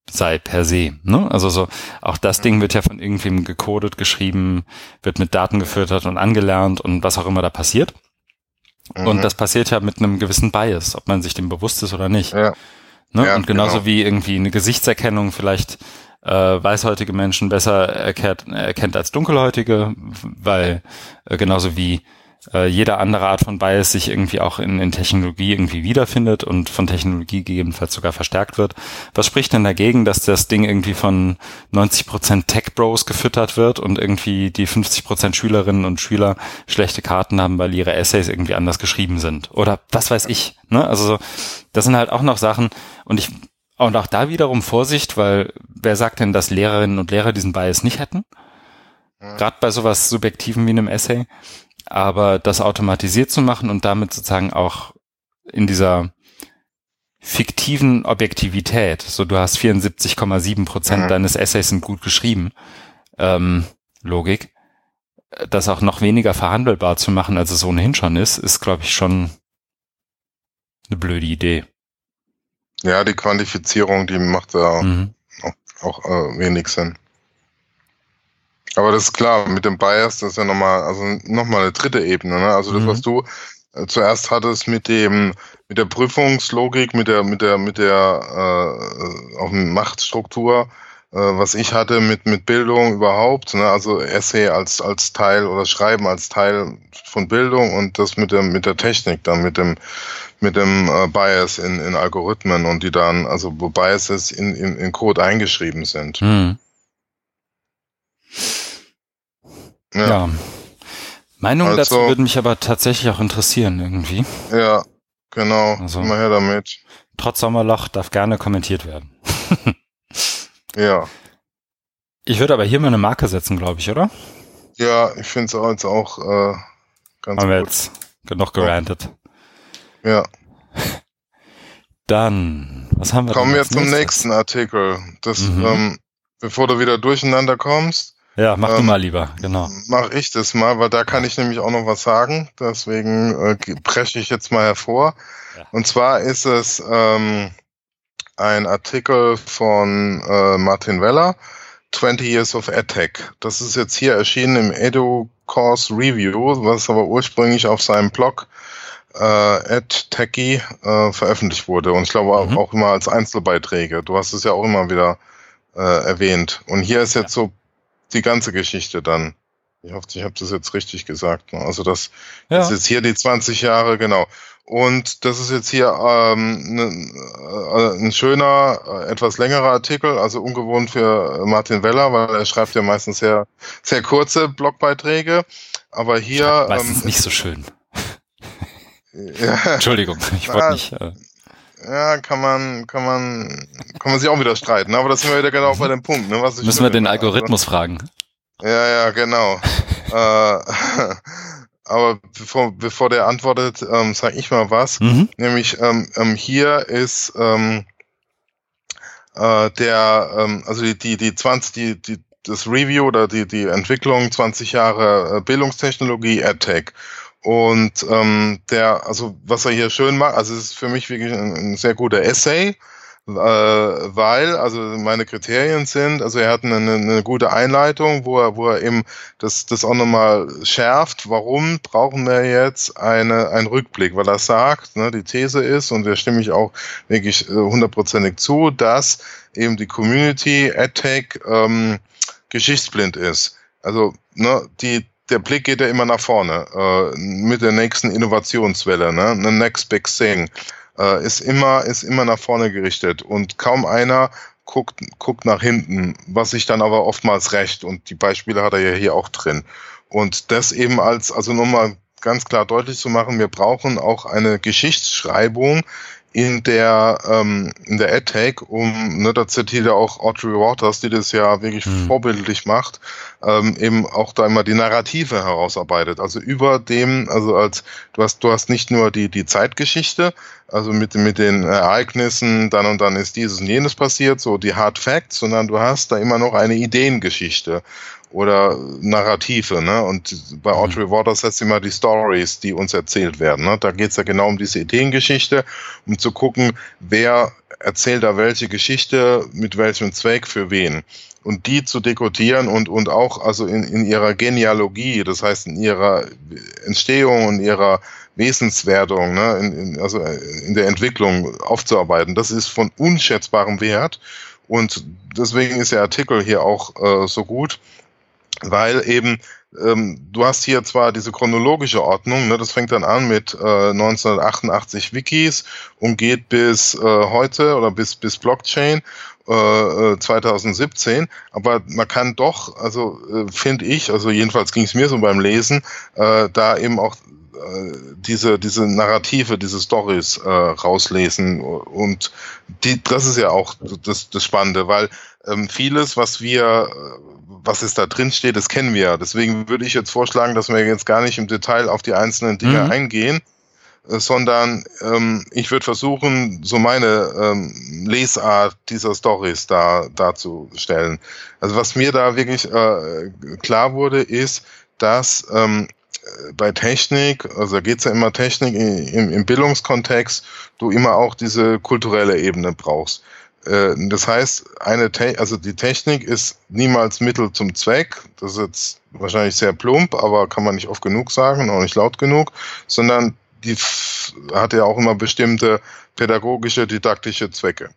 sei per se. Ne? Also so, auch das Ding wird ja von irgendwem gecodet, geschrieben, wird mit Daten gefüttert und angelernt und was auch immer da passiert. Mhm. Und das passiert ja mit einem gewissen Bias, ob man sich dem bewusst ist oder nicht. Ja. Ne? Ja, und genauso genau. wie irgendwie eine Gesichtserkennung vielleicht äh, weißhäutige Menschen besser erkennt, erkennt als dunkelhäutige, weil äh, genauso wie äh, jede andere Art von Bias sich irgendwie auch in, in Technologie irgendwie wiederfindet und von Technologie gegebenenfalls sogar verstärkt wird. Was spricht denn dagegen, dass das Ding irgendwie von 90% Tech-Bros gefüttert wird und irgendwie die 50% Schülerinnen und Schüler schlechte Karten haben, weil ihre Essays irgendwie anders geschrieben sind? Oder was weiß ich. Ne? Also das sind halt auch noch Sachen und ich und auch da wiederum Vorsicht, weil wer sagt denn, dass Lehrerinnen und Lehrer diesen Bias nicht hätten? Gerade bei sowas Subjektiven wie einem Essay. Aber das automatisiert zu machen und damit sozusagen auch in dieser, fiktiven Objektivität, so du hast 74,7 Prozent mhm. deines Essays sind gut geschrieben, ähm, Logik, das auch noch weniger verhandelbar zu machen, als es ohnehin schon ist, ist, glaube ich, schon eine blöde Idee. Ja, die Quantifizierung, die macht da mhm. auch, auch äh, wenig Sinn. Aber das ist klar, mit dem Bias, das ist ja nochmal, also nochmal eine dritte Ebene. Ne? Also das, mhm. was du äh, zuerst hattest mit dem, mit der Prüfungslogik, mit der, mit der, mit der äh, auch Machtstruktur, äh, was ich hatte mit, mit Bildung überhaupt, ne? also Essay als, als Teil oder Schreiben als Teil von Bildung und das mit dem, mit der Technik, dann mit dem, mit dem äh, Bias in, in Algorithmen und die dann, also wo Biases in, in, in Code eingeschrieben sind. Mhm. Ja. ja. Meinungen also, dazu würden mich aber tatsächlich auch interessieren irgendwie. Ja, genau. Also, Immer her damit. Trotz Sommerloch darf gerne kommentiert werden. ja. Ich würde aber hier mal eine Marke setzen, glaube ich, oder? Ja, ich finde es auch jetzt auch äh, ganz Haben gut. wir jetzt genug gerantet. Ja. Dann, was haben wir Kommen wir zum nächsten Artikel. Das, mhm. ähm, bevor du wieder durcheinander kommst, ja, mach ähm, du mal lieber, genau. Mach ich das mal, weil da kann ich nämlich auch noch was sagen. Deswegen äh, breche ich jetzt mal hervor. Ja. Und zwar ist es ähm, ein Artikel von äh, Martin Weller, 20 Years of EdTech. Das ist jetzt hier erschienen im Edu Course Review, was aber ursprünglich auf seinem Blog äh, EdTechie äh, veröffentlicht wurde. Und ich glaube mhm. auch immer als Einzelbeiträge. Du hast es ja auch immer wieder äh, erwähnt. Und hier ist jetzt ja. so die ganze Geschichte dann. Ich hoffe, ich habe das jetzt richtig gesagt. Ne? Also das, ja. ist jetzt hier die 20 Jahre, genau. Und das ist jetzt hier ähm, ne, äh, ein schöner, äh, etwas längerer Artikel, also ungewohnt für Martin Weller, weil er schreibt ja meistens sehr, sehr kurze Blogbeiträge. Aber hier. Meistens ähm, nicht so schön. ja, Entschuldigung, ich wollte nicht. Äh, ja, kann man, kann man, kann man sich auch wieder streiten. Aber das sind wir wieder genau bei dem Punkt. Ne, Müssen wir den Algorithmus also. fragen. Ja, ja, genau. äh, aber bevor, bevor der antwortet, ähm, sage ich mal was. Mhm. Nämlich ähm, ähm, hier ist ähm, äh, der, ähm, also die, die, die 20, die, die, das Review oder die, die Entwicklung 20 Jahre äh, Bildungstechnologie AdTech. Und ähm, der, also was er hier schön macht, also es ist für mich wirklich ein, ein sehr guter Essay, äh, weil, also meine Kriterien sind, also er hat eine, eine gute Einleitung, wo er, wo er eben das, das auch nochmal schärft, warum brauchen wir jetzt eine, einen Rückblick, weil er sagt, ne, die These ist, und der stimme ich auch wirklich äh, hundertprozentig zu, dass eben die Community AdTech ähm, geschichtsblind ist. Also ne, die der Blick geht ja immer nach vorne äh, mit der nächsten Innovationswelle, ne? The next big thing äh, ist immer ist immer nach vorne gerichtet. Und kaum einer guckt guckt nach hinten, was sich dann aber oftmals recht und die Beispiele hat er ja hier auch drin. Und das eben als also nochmal ganz klar deutlich zu machen, wir brauchen auch eine Geschichtsschreibung, in der ähm, in der AdTech, um, ne, da zitiert er auch Audrey Waters, die das ja wirklich mhm. vorbildlich macht, ähm, eben auch da immer die Narrative herausarbeitet. Also über dem, also als du hast, du hast nicht nur die die Zeitgeschichte, also mit mit den Ereignissen, dann und dann ist dieses und jenes passiert, so die Hard Facts, sondern du hast da immer noch eine Ideengeschichte oder Narrative. Ne? Und bei mhm. Audrey Waters heißt immer die Stories, die uns erzählt werden. Ne? Da geht es ja genau um diese Ideengeschichte, um zu gucken, wer erzählt da welche Geschichte, mit welchem Zweck, für wen. Und die zu dekodieren und, und auch also in, in ihrer Genealogie, das heißt in ihrer Entstehung und ihrer Wesenswertung, ne, in, in, also in der Entwicklung aufzuarbeiten, das ist von unschätzbarem Wert. Und deswegen ist der Artikel hier auch äh, so gut, weil eben ähm, du hast hier zwar diese chronologische Ordnung, ne, das fängt dann an mit äh, 1988 Wikis und geht bis äh, heute oder bis bis Blockchain äh, 2017, äh, aber man kann doch, also äh, finde ich, also jedenfalls ging es mir so beim Lesen, äh, da eben auch diese, diese Narrative, diese Stories rauslesen. Und die, das ist ja auch das, das Spannende, weil ähm, vieles, was wir, was es da drin steht, das kennen wir. Deswegen würde ich jetzt vorschlagen, dass wir jetzt gar nicht im Detail auf die einzelnen Dinge mhm. eingehen, äh, sondern ähm, ich würde versuchen, so meine ähm, Lesart dieser Stories da darzustellen. Also was mir da wirklich äh, klar wurde, ist, dass ähm, bei Technik, also geht es ja immer Technik im, im Bildungskontext, du immer auch diese kulturelle Ebene brauchst. Äh, das heißt, eine Te also die Technik ist niemals Mittel zum Zweck. Das ist jetzt wahrscheinlich sehr plump, aber kann man nicht oft genug sagen, auch nicht laut genug, sondern die hat ja auch immer bestimmte pädagogische, didaktische Zwecke.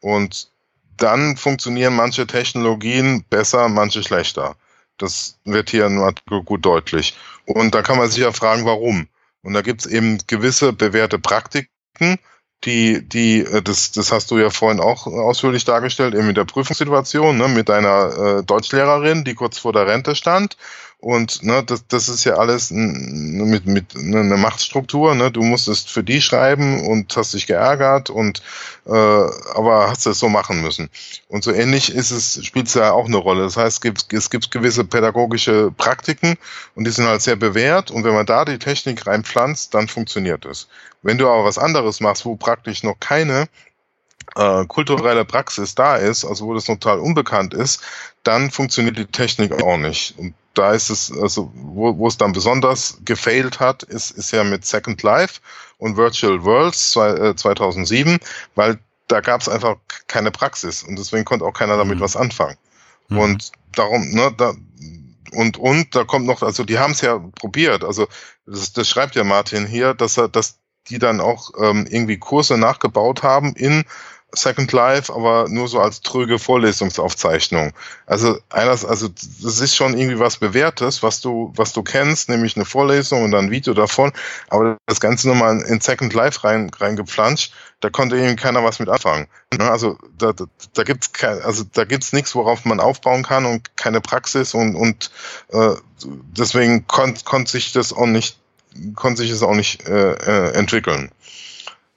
Und dann funktionieren manche Technologien besser, manche schlechter. Das wird hier nur gut deutlich. Und da kann man sich ja fragen, warum. Und da gibt es eben gewisse bewährte Praktiken, die, die, äh, das, das hast du ja vorhin auch ausführlich dargestellt, eben mit der Prüfungssituation, ne, mit deiner äh, Deutschlehrerin, die kurz vor der Rente stand und ne, das, das ist ja alles mit, mit ne, eine Machtstruktur. Ne? Du musstest für die schreiben und hast dich geärgert und äh, aber hast es so machen müssen. Und so ähnlich ist es, spielt es ja auch eine Rolle. Das heißt, es gibt, es gibt gewisse pädagogische Praktiken und die sind halt sehr bewährt. Und wenn man da die Technik reinpflanzt, dann funktioniert es. Wenn du aber was anderes machst, wo praktisch noch keine äh, kulturelle Praxis da ist, also wo das total unbekannt ist, dann funktioniert die Technik auch nicht. Und da ist es, also wo, wo es dann besonders gefailt hat, ist, ist ja mit Second Life und Virtual Worlds zwei, äh, 2007, weil da gab es einfach keine Praxis und deswegen konnte auch keiner damit mhm. was anfangen. Mhm. Und darum, ne, da, und, und da kommt noch, also die haben es ja probiert, also das, das schreibt ja Martin hier, dass er, dass die dann auch ähm, irgendwie Kurse nachgebaut haben in Second Life, aber nur so als tröge Vorlesungsaufzeichnung. Also eines, also das ist schon irgendwie was Bewährtes, was du, was du kennst, nämlich eine Vorlesung und dann ein Video davon, aber das Ganze nochmal in Second Life rein, reingepflanscht, da konnte eben keiner was mit anfangen. Ne, also da, da, da gibt's kein, also da gibt's nichts, worauf man aufbauen kann und keine Praxis und, und äh, deswegen konnte konnt sich das auch nicht, konnte sich es auch nicht äh, äh, entwickeln.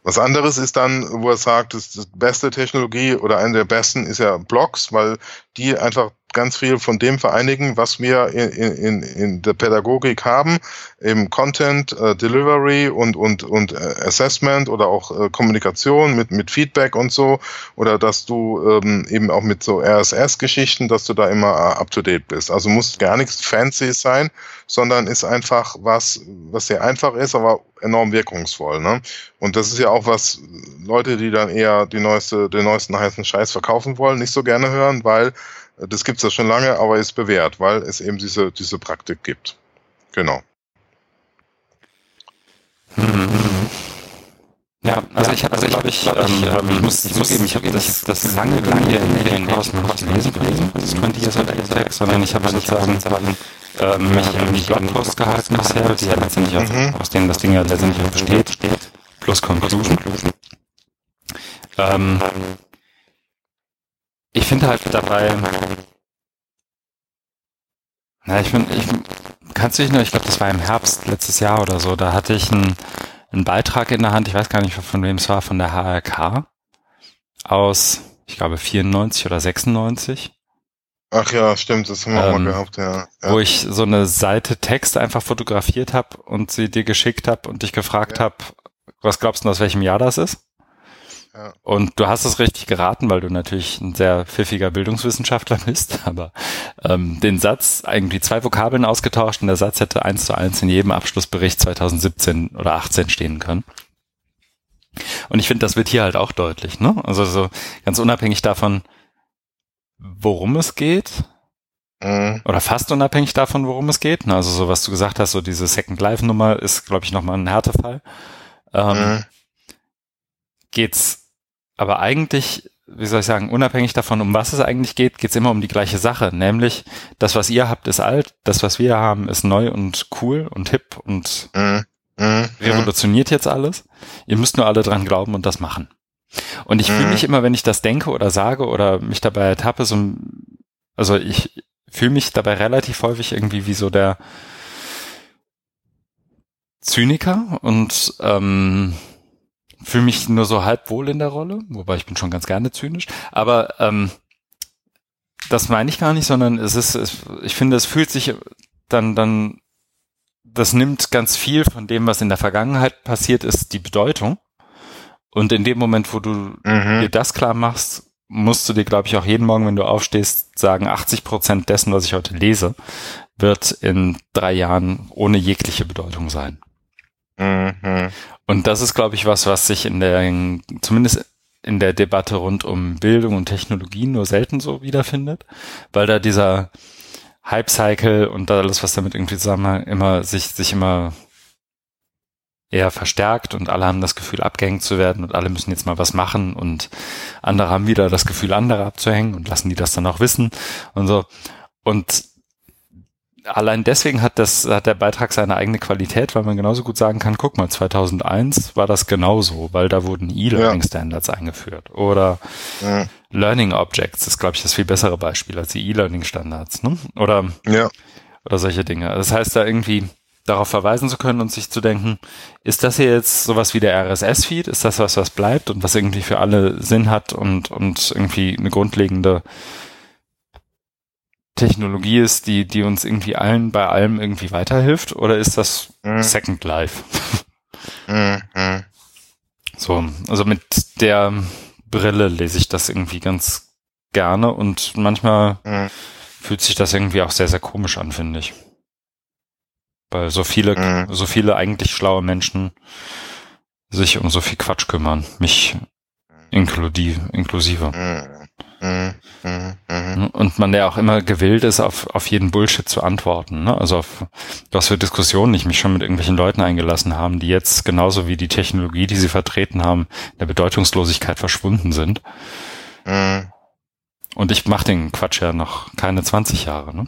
Was anderes ist dann, wo er sagt, das, das beste Technologie oder eine der besten ist ja Blogs, weil die einfach ganz viel von dem vereinigen, was wir in, in, in der Pädagogik haben, im Content, äh, Delivery und, und, und äh, Assessment oder auch äh, Kommunikation mit, mit Feedback und so. Oder dass du ähm, eben auch mit so RSS-Geschichten, dass du da immer äh, up-to-date bist. Also muss gar nichts fancy sein, sondern ist einfach was, was sehr einfach ist, aber enorm wirkungsvoll. Ne? Und das ist ja auch was Leute, die dann eher die neueste, den neuesten heißen Scheiß verkaufen wollen, nicht so gerne hören, weil das gibt es ja schon lange, aber ist bewährt, weil es eben diese, diese Praktik gibt. Genau. Ja, also ich habe, also glaube ich, ähm, ähm, ich muss zugeben, ich habe das, das lange, lange in Medienkurs noch nicht gelesen, gelesen. Das könnte ich jetzt halt echt sondern ich habe sozusagen ähm, mich in die Blogpost gehalten bisher, die ja letztendlich aus, mhm. aus denen das Ding ja letztendlich besteht, plus Conclusion. Ähm, ich finde halt dabei, na, ich finde, ich, kannst du dich nur, ich glaube, das war im Herbst letztes Jahr oder so, da hatte ich einen, einen Beitrag in der Hand, ich weiß gar nicht, von wem es war, von der HRK aus, ich glaube, 94 oder 96. Ach ja, stimmt, das haben wir ähm, mal gehabt, ja. ja. Wo ich so eine Seite Text einfach fotografiert habe und sie dir geschickt habe und dich gefragt ja. habe, was glaubst du, aus welchem Jahr das ist? Und du hast es richtig geraten, weil du natürlich ein sehr pfiffiger Bildungswissenschaftler bist, aber ähm, den Satz, eigentlich zwei Vokabeln ausgetauscht und der Satz hätte eins zu eins in jedem Abschlussbericht 2017 oder 18 stehen können. Und ich finde, das wird hier halt auch deutlich, ne? Also so ganz unabhängig davon, worum es geht, mhm. oder fast unabhängig davon, worum es geht. Ne? Also so, was du gesagt hast, so diese Second Life Nummer ist, glaube ich, nochmal ein Härtefall. Ähm, mhm. Geht's aber eigentlich, wie soll ich sagen, unabhängig davon, um was es eigentlich geht, geht es immer um die gleiche Sache, nämlich das, was ihr habt, ist alt, das, was wir haben, ist neu und cool und hip und mhm. Mhm. revolutioniert jetzt alles. Ihr müsst nur alle dran glauben und das machen. Und ich mhm. fühle mich immer, wenn ich das denke oder sage oder mich dabei ertappe, so, also ich fühle mich dabei relativ häufig irgendwie wie so der Zyniker und ähm, fühle mich nur so halb wohl in der Rolle, wobei ich bin schon ganz gerne zynisch, aber ähm, das meine ich gar nicht, sondern es ist, es, ich finde, es fühlt sich dann, dann das nimmt ganz viel von dem, was in der Vergangenheit passiert ist, die Bedeutung. Und in dem Moment, wo du mhm. dir das klar machst, musst du dir, glaube ich, auch jeden Morgen, wenn du aufstehst, sagen, 80 Prozent dessen, was ich heute lese, wird in drei Jahren ohne jegliche Bedeutung sein. Mhm. Und das ist, glaube ich, was, was sich in der, zumindest in der Debatte rund um Bildung und Technologie nur selten so wiederfindet, weil da dieser Hype-Cycle und alles, was damit irgendwie zusammenhängt, immer sich, sich immer eher verstärkt und alle haben das Gefühl, abgehängt zu werden und alle müssen jetzt mal was machen und andere haben wieder das Gefühl, andere abzuhängen und lassen die das dann auch wissen und so. Und allein deswegen hat das, hat der Beitrag seine eigene Qualität, weil man genauso gut sagen kann, guck mal, 2001 war das genauso, weil da wurden E-Learning Standards ja. eingeführt oder ja. Learning Objects ist, glaube ich, das viel bessere Beispiel als die E-Learning Standards, ne? Oder, ja. oder solche Dinge. Das heißt, da irgendwie darauf verweisen zu können und sich zu denken, ist das hier jetzt sowas wie der RSS-Feed? Ist das was, was bleibt und was irgendwie für alle Sinn hat und, und irgendwie eine grundlegende Technologie ist, die, die uns irgendwie allen bei allem irgendwie weiterhilft? Oder ist das mhm. Second Life? Mhm. So, also mit der Brille lese ich das irgendwie ganz gerne und manchmal mhm. fühlt sich das irgendwie auch sehr, sehr komisch an, finde ich. Weil so viele, mhm. so viele eigentlich schlaue Menschen sich um so viel Quatsch kümmern. Mich inklusive. Mh. Und man ja auch immer gewillt ist, auf, auf jeden Bullshit zu antworten. Ne? Also auf was für Diskussionen ich mich schon mit irgendwelchen Leuten eingelassen haben, die jetzt genauso wie die Technologie, die sie vertreten haben, in der Bedeutungslosigkeit verschwunden sind. Mhm. Und ich mache den Quatsch ja noch keine 20 Jahre. Ne?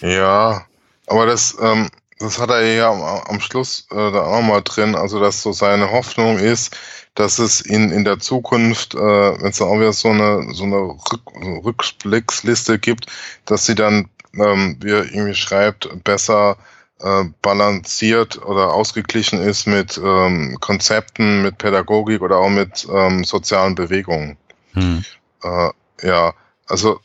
Ja, aber das, ähm, das hat er ja am, am Schluss äh, da auch mal drin, also dass so seine Hoffnung ist, dass es in, in der Zukunft, äh, wenn es dann auch wieder so eine, so eine Rück, Rückblicksliste gibt, dass sie dann, ähm, wie er irgendwie schreibt, besser äh, balanciert oder ausgeglichen ist mit ähm, Konzepten, mit Pädagogik oder auch mit ähm, sozialen Bewegungen. Hm. Äh, ja, also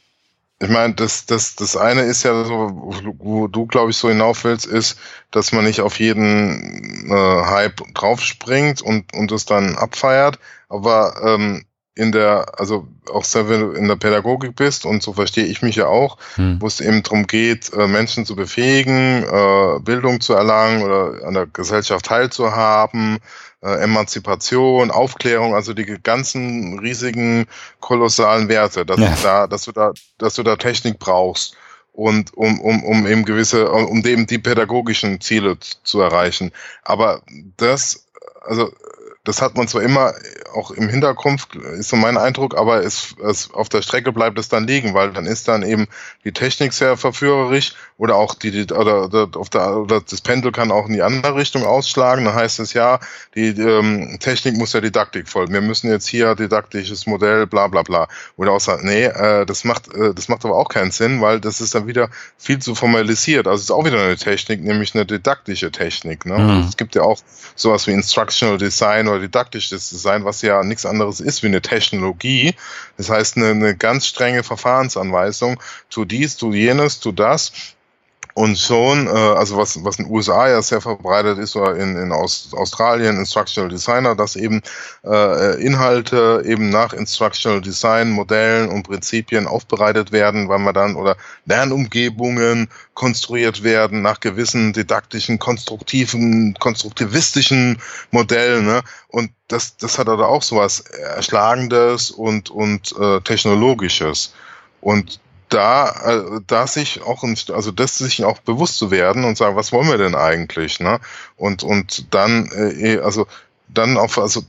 ich meine, das, das, das eine ist ja so, wo du, glaube ich, so hinauf willst, ist, dass man nicht auf jeden äh, Hype draufspringt und, und es dann abfeiert. Aber ähm, in der, also auch wenn du in der Pädagogik bist, und so verstehe ich mich ja auch, hm. wo es eben darum geht, äh, Menschen zu befähigen, äh, Bildung zu erlangen oder an der Gesellschaft teilzuhaben, äh, Emanzipation, Aufklärung, also die ganzen riesigen, kolossalen Werte, dass, ja. da, dass, du da, dass du da Technik brauchst und um, um, um eben gewisse, um eben die pädagogischen Ziele zu erreichen. Aber das, also das hat man zwar immer auch im Hinterkopf, ist so mein Eindruck, aber es, es auf der Strecke bleibt es dann liegen, weil dann ist dann eben die Technik sehr verführerisch oder auch die, die oder, oder, auf der, oder das Pendel kann auch in die andere Richtung ausschlagen. Dann heißt es ja, die ähm, Technik muss ja Didaktik folgen. Wir müssen jetzt hier didaktisches Modell, bla bla bla. Oder auch sagen, nee, äh, das macht, äh, das macht aber auch keinen Sinn, weil das ist dann wieder viel zu formalisiert. Also es ist auch wieder eine Technik, nämlich eine didaktische Technik. Ne? Mhm. Es gibt ja auch sowas wie Instructional Design oder didaktisches Design, was ja nichts anderes ist wie eine Technologie. Das heißt, eine, eine ganz strenge Verfahrensanweisung, tu dies, tu jenes, tu das. Und schon, äh, also was, was in den USA ja sehr verbreitet ist, oder in, in Aus, Australien, Instructional Designer, dass eben äh, Inhalte eben nach Instructional Design Modellen und Prinzipien aufbereitet werden, weil man dann, oder Lernumgebungen konstruiert werden nach gewissen didaktischen, konstruktiven, konstruktivistischen Modellen. Ne? Und das, das hat aber auch so was Erschlagendes und, und äh, Technologisches. Und da, äh, da sich auch, also das sich auch bewusst zu werden und sagen, was wollen wir denn eigentlich, ne? Und, und dann, äh, eh, also dann auf, also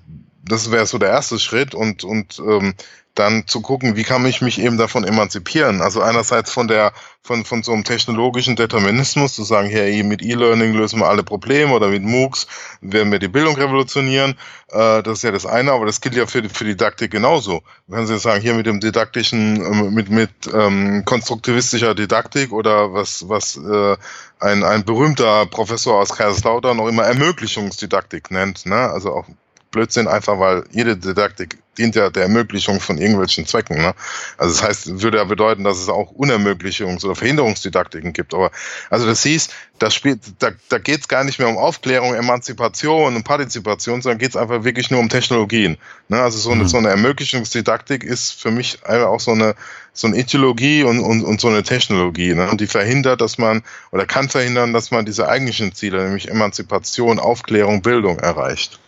das wäre so der erste Schritt und, und ähm, dann zu gucken, wie kann ich mich eben davon emanzipieren. Also einerseits von der, von, von so einem technologischen Determinismus, zu sagen, hey, mit E-Learning lösen wir alle Probleme oder mit MOOCs werden wir die Bildung revolutionieren. Äh, das ist ja das eine, aber das gilt ja für, für Didaktik genauso. Wenn Sie sagen, hier mit dem didaktischen, äh, mit, mit ähm, konstruktivistischer Didaktik oder was, was äh, ein, ein berühmter Professor aus Kaiserslautern noch immer Ermöglichungsdidaktik nennt, ne? also auch Blödsinn, einfach weil jede Didaktik dient ja der Ermöglichung von irgendwelchen Zwecken. Ne? Also das heißt, würde ja bedeuten, dass es auch Unermöglichungs- oder Verhinderungsdidaktiken gibt. Aber also das hieß, das spielt, da, da geht es gar nicht mehr um Aufklärung, Emanzipation und Partizipation, sondern geht es einfach wirklich nur um Technologien. Ne? Also so eine, mhm. so eine Ermöglichungsdidaktik ist für mich einfach auch so eine so eine Ideologie und, und, und so eine Technologie. Ne? Und die verhindert, dass man oder kann verhindern, dass man diese eigentlichen Ziele, nämlich Emanzipation, Aufklärung, Bildung erreicht.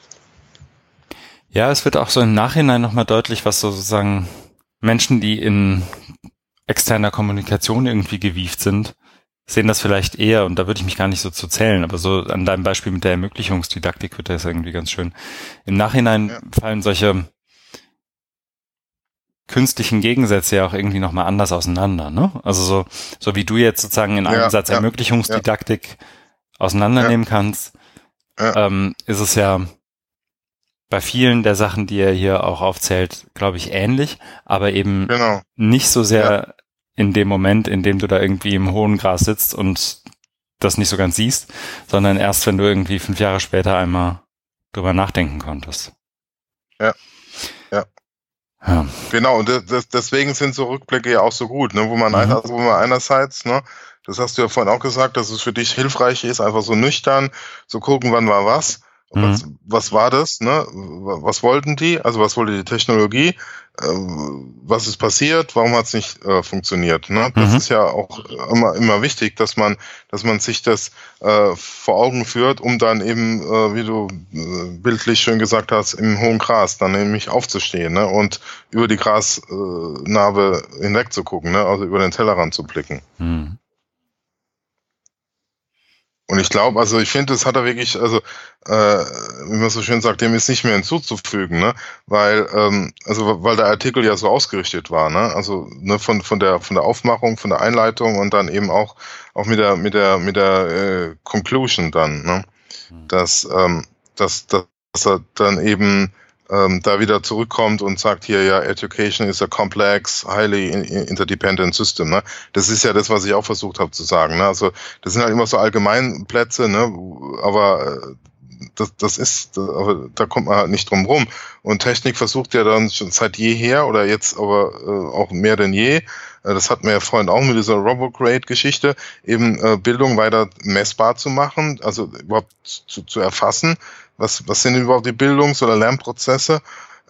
Ja, es wird auch so im Nachhinein nochmal deutlich, was sozusagen Menschen, die in externer Kommunikation irgendwie gewieft sind, sehen das vielleicht eher, und da würde ich mich gar nicht so zu zählen, aber so an deinem Beispiel mit der Ermöglichungsdidaktik wird das irgendwie ganz schön. Im Nachhinein ja. fallen solche künstlichen Gegensätze ja auch irgendwie nochmal anders auseinander, ne? Also so, so wie du jetzt sozusagen in einem ja, Satz ja, Ermöglichungsdidaktik auseinandernehmen kannst, ähm, ist es ja bei vielen der Sachen, die er hier auch aufzählt, glaube ich, ähnlich, aber eben genau. nicht so sehr ja. in dem Moment, in dem du da irgendwie im hohen Gras sitzt und das nicht so ganz siehst, sondern erst, wenn du irgendwie fünf Jahre später einmal drüber nachdenken konntest. Ja. Ja. ja. Genau, und das, deswegen sind so Rückblicke ja auch so gut, ne, wo man, mhm. einer, wo man einerseits, ne, das hast du ja vorhin auch gesagt, dass es für dich hilfreich ist, einfach so nüchtern zu gucken, wann war was, mhm. was war das? Ne? Was wollten die? Also was wollte die Technologie? Äh, was ist passiert? Warum hat es nicht äh, funktioniert? Ne? Das mhm. ist ja auch immer, immer wichtig, dass man, dass man sich das äh, vor Augen führt, um dann eben, äh, wie du äh, bildlich schön gesagt hast, im hohen Gras dann nämlich aufzustehen ne? und über die Grasnarbe hinweg zu gucken, ne? also über den Tellerrand zu blicken. Mhm. Und ich glaube, also ich finde, das hat er wirklich, also äh, wie man so schön sagt, dem ist nicht mehr hinzuzufügen, ne? Weil, ähm, also weil der Artikel ja so ausgerichtet war, ne? Also ne, von von der von der Aufmachung, von der Einleitung und dann eben auch auch mit der mit der mit der äh, Conclusion dann, ne? Hm. Dass ähm, dass, dass er dann eben ähm, da wieder zurückkommt und sagt hier ja, Education is a complex, highly interdependent system. Ne? Das ist ja das, was ich auch versucht habe zu sagen. Ne? Also das sind halt immer so Allgemeinplätze, ne? aber äh, das, das ist, aber da kommt man halt nicht drum rum. Und Technik versucht ja dann schon seit jeher oder jetzt aber äh, auch mehr denn je, äh, das hat mir ja vorhin auch mit dieser Robocrate-Geschichte, eben äh, Bildung weiter messbar zu machen, also überhaupt zu, zu erfassen, was, was sind überhaupt die Bildungs- oder Lernprozesse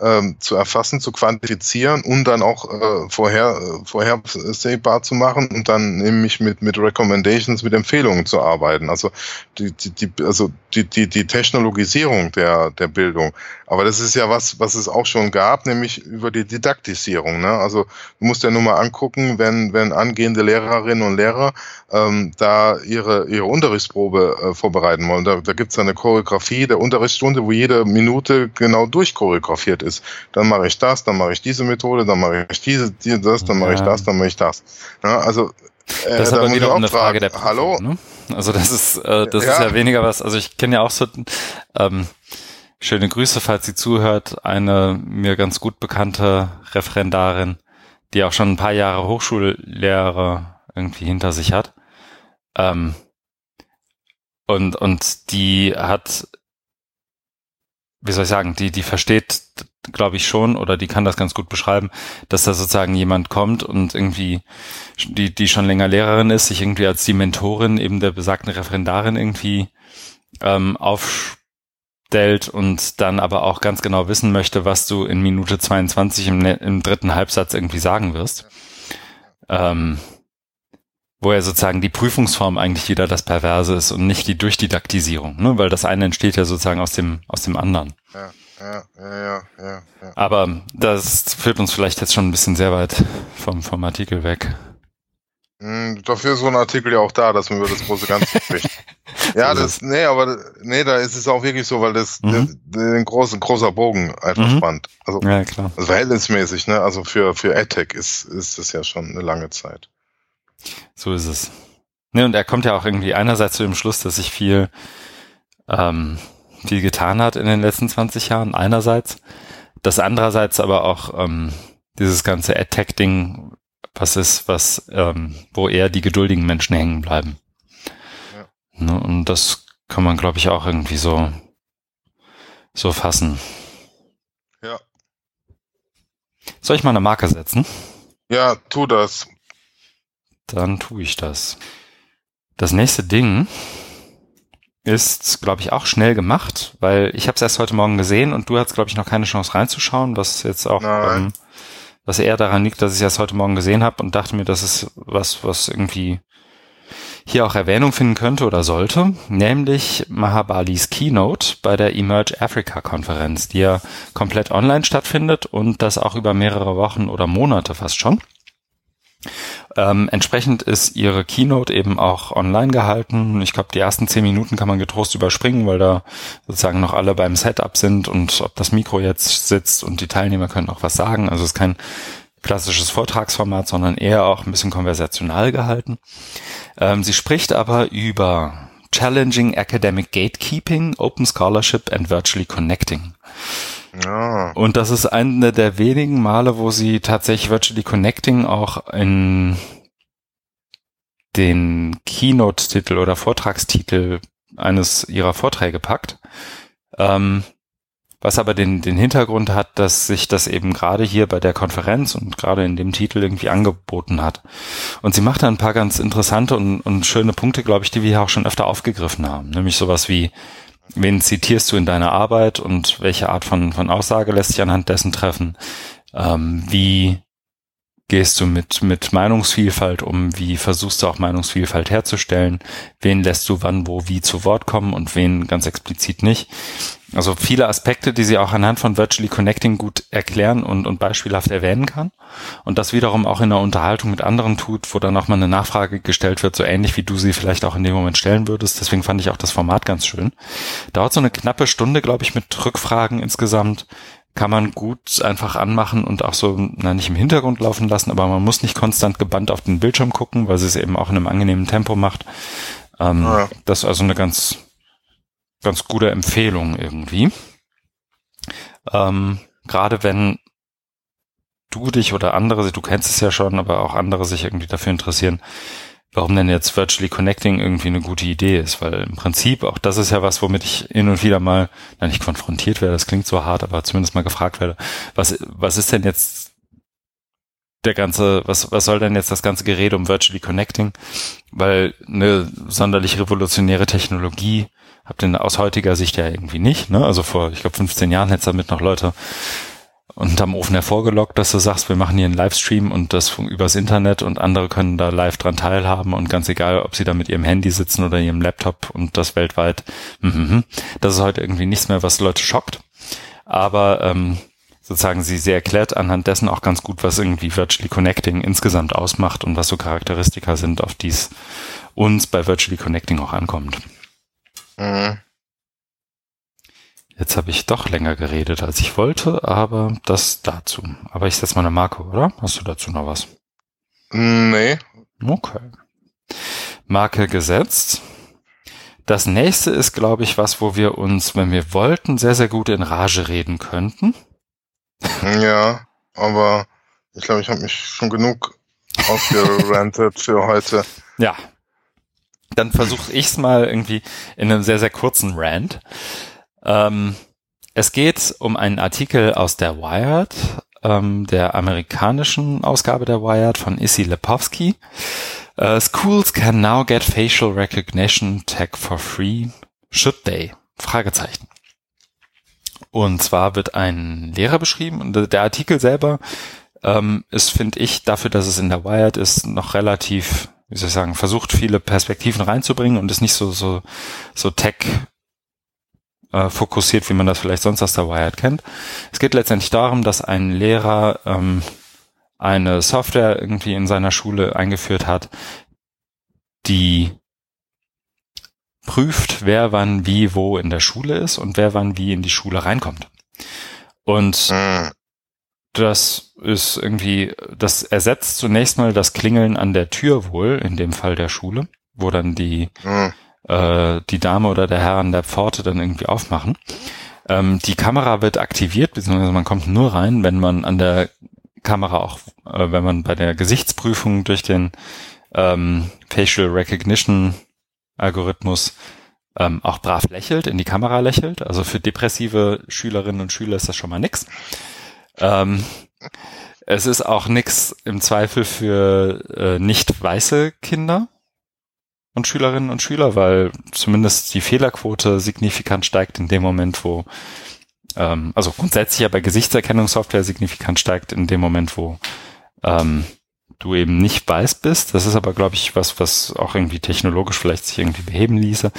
ähm, zu erfassen, zu quantifizieren und dann auch äh, vorher, äh, vorhersehbar zu machen und dann nämlich mit, mit Recommendations, mit Empfehlungen zu arbeiten. Also die, die, die, also die, die, die Technologisierung der, der Bildung. Aber das ist ja was, was es auch schon gab, nämlich über die Didaktisierung. Ne? Also du musst ja nur mal angucken, wenn, wenn angehende Lehrerinnen und Lehrer ähm, da ihre, ihre Unterrichtsprobe äh, vorbereiten wollen. Da, da gibt es eine Choreografie der Unterrichtsstunde, wo jede Minute genau durchchoreografiert ist. Dann mache ich das, dann mache ich diese Methode, dann mache ich diese, die, das, dann mache ich das, dann mache ich das. Ja, also äh, das ist aber wieder eine Frage der Prüfung, Hallo? Ne? Also das ist, äh, das ja. ist ja weniger was, also ich kenne ja auch so ähm, schöne Grüße, falls sie zuhört, eine mir ganz gut bekannte Referendarin, die auch schon ein paar Jahre Hochschullehrer irgendwie hinter sich hat. Ähm, und, und die hat, wie soll ich sagen, die, die versteht, glaube ich schon, oder die kann das ganz gut beschreiben, dass da sozusagen jemand kommt und irgendwie, die, die schon länger Lehrerin ist, sich irgendwie als die Mentorin eben der besagten Referendarin irgendwie ähm, aufstellt und dann aber auch ganz genau wissen möchte, was du in Minute 22 im, im dritten Halbsatz irgendwie sagen wirst. Ähm, wo ja sozusagen die Prüfungsform eigentlich wieder das Perverse ist und nicht die Durchdidaktisierung, ne? weil das eine entsteht ja sozusagen aus dem, aus dem anderen. Ja, ja, ja, ja, ja. Aber das führt uns vielleicht jetzt schon ein bisschen sehr weit vom, vom Artikel weg. Hm, dafür ist so ein Artikel ja auch da, dass man über das große Ganze spricht. ja, das, nee, aber nee, da ist es auch wirklich so, weil das, mhm. das den großen, großer Bogen einfach mhm. spannt. Also, ja, klar. Also verhältnismäßig, ne? Also für, für AdTech ist, ist das ja schon eine lange Zeit. So ist es. Ne, und er kommt ja auch irgendwie einerseits zu dem Schluss, dass sich viel, ähm, viel getan hat in den letzten 20 Jahren, einerseits. Das andererseits aber auch ähm, dieses ganze Attack-Ding, was ist, was, ähm, wo eher die geduldigen Menschen hängen bleiben. Ja. Ne, und das kann man, glaube ich, auch irgendwie so, so fassen. Soll ich mal eine Marke setzen? Ja, tu das. Dann tue ich das. Das nächste Ding ist, glaube ich, auch schnell gemacht, weil ich habe es erst heute Morgen gesehen und du hast, glaube ich, noch keine Chance reinzuschauen, was jetzt auch, ähm, was eher daran liegt, dass ich erst heute Morgen gesehen habe und dachte mir, das ist was, was irgendwie hier auch Erwähnung finden könnte oder sollte, nämlich Mahabalis Keynote bei der Emerge Africa Konferenz, die ja komplett online stattfindet und das auch über mehrere Wochen oder Monate fast schon. Ähm, entsprechend ist ihre Keynote eben auch online gehalten. Ich glaube, die ersten zehn Minuten kann man getrost überspringen, weil da sozusagen noch alle beim Setup sind und ob das Mikro jetzt sitzt und die Teilnehmer können auch was sagen. Also es ist kein klassisches Vortragsformat, sondern eher auch ein bisschen konversational gehalten. Ähm, sie spricht aber über Challenging Academic Gatekeeping, Open Scholarship and Virtually Connecting. Ja. Und das ist eine der wenigen Male, wo sie tatsächlich Virtually Connecting auch in den Keynote-Titel oder Vortragstitel eines ihrer Vorträge packt. Ähm, was aber den, den Hintergrund hat, dass sich das eben gerade hier bei der Konferenz und gerade in dem Titel irgendwie angeboten hat. Und sie macht da ein paar ganz interessante und, und schöne Punkte, glaube ich, die wir hier auch schon öfter aufgegriffen haben. Nämlich sowas wie, wen zitierst du in deiner Arbeit und welche Art von, von Aussage lässt sich anhand dessen treffen? Ähm, wie gehst du mit, mit Meinungsvielfalt um? Wie versuchst du auch Meinungsvielfalt herzustellen? Wen lässt du wann, wo, wie zu Wort kommen und wen ganz explizit nicht? Also viele Aspekte, die sie auch anhand von Virtually Connecting gut erklären und, und beispielhaft erwähnen kann. Und das wiederum auch in der Unterhaltung mit anderen tut, wo dann auch mal eine Nachfrage gestellt wird, so ähnlich wie du sie vielleicht auch in dem Moment stellen würdest. Deswegen fand ich auch das Format ganz schön. Dauert so eine knappe Stunde, glaube ich, mit Rückfragen insgesamt kann man gut einfach anmachen und auch so, na, nicht im Hintergrund laufen lassen, aber man muss nicht konstant gebannt auf den Bildschirm gucken, weil sie es eben auch in einem angenehmen Tempo macht. Ähm, ja. Das ist also eine ganz, ganz gute Empfehlung irgendwie. Ähm, Gerade wenn du dich oder andere, du kennst es ja schon, aber auch andere sich irgendwie dafür interessieren, warum denn jetzt Virtually Connecting irgendwie eine gute Idee ist, weil im Prinzip auch das ist ja was, womit ich hin und wieder mal, na nicht konfrontiert werde, das klingt so hart, aber zumindest mal gefragt werde, was, was ist denn jetzt der ganze, was, was soll denn jetzt das ganze Gerede um Virtually Connecting? Weil eine sonderlich revolutionäre Technologie habt ihr aus heutiger Sicht ja irgendwie nicht, ne? Also vor, ich glaube, 15 Jahren hätte damit noch Leute und am Ofen hervorgelockt, dass du sagst, wir machen hier einen Livestream und das übers Internet und andere können da live dran teilhaben und ganz egal, ob sie da mit ihrem Handy sitzen oder ihrem Laptop und das weltweit, mhm. das ist heute irgendwie nichts mehr, was Leute schockt. Aber ähm, sozusagen sie, sie erklärt anhand dessen auch ganz gut, was irgendwie Virtually Connecting insgesamt ausmacht und was so Charakteristika sind, auf die es uns bei Virtually Connecting auch ankommt. Mhm. Jetzt habe ich doch länger geredet, als ich wollte, aber das dazu. Aber ich setze mal eine Marke, oder? Hast du dazu noch was? Nee. Okay. Marke gesetzt. Das nächste ist, glaube ich, was, wo wir uns, wenn wir wollten, sehr, sehr gut in Rage reden könnten. Ja, aber ich glaube, ich habe mich schon genug ausgerantet für heute. Ja. Dann versuche ich es mal irgendwie in einem sehr, sehr kurzen Rant. Ähm, es geht um einen Artikel aus der Wired, ähm, der amerikanischen Ausgabe der Wired von Issy Lepowski. Uh, schools can now get facial recognition tech for free. Should they? Fragezeichen. Und zwar wird ein Lehrer beschrieben und der Artikel selber ähm, ist, finde ich, dafür, dass es in der Wired ist, noch relativ, wie soll ich sagen, versucht viele Perspektiven reinzubringen und ist nicht so so so Tech äh, fokussiert, wie man das vielleicht sonst aus der Wired kennt. Es geht letztendlich darum, dass ein Lehrer ähm, eine Software irgendwie in seiner Schule eingeführt hat, die prüft, wer wann wie wo in der Schule ist und wer wann wie in die Schule reinkommt. Und mhm. Das ist irgendwie, das ersetzt zunächst mal das Klingeln an der Tür wohl, in dem Fall der Schule, wo dann die mhm äh, die Dame oder der Herr an der Pforte dann irgendwie aufmachen. Ähm, die Kamera wird aktiviert, beziehungsweise man kommt nur rein, wenn man an der Kamera auch, äh, wenn man bei der Gesichtsprüfung durch den ähm, Facial Recognition Algorithmus ähm, auch brav lächelt, in die Kamera lächelt. Also für depressive Schülerinnen und Schüler ist das schon mal nix. Ähm, es ist auch nix im Zweifel für äh, nicht weiße Kinder und Schülerinnen und Schüler, weil zumindest die Fehlerquote signifikant steigt in dem Moment, wo ähm, also grundsätzlich ja bei Gesichtserkennungssoftware signifikant steigt in dem Moment, wo ähm, du eben nicht weiß bist. Das ist aber, glaube ich, was, was auch irgendwie technologisch vielleicht sich irgendwie beheben ließe.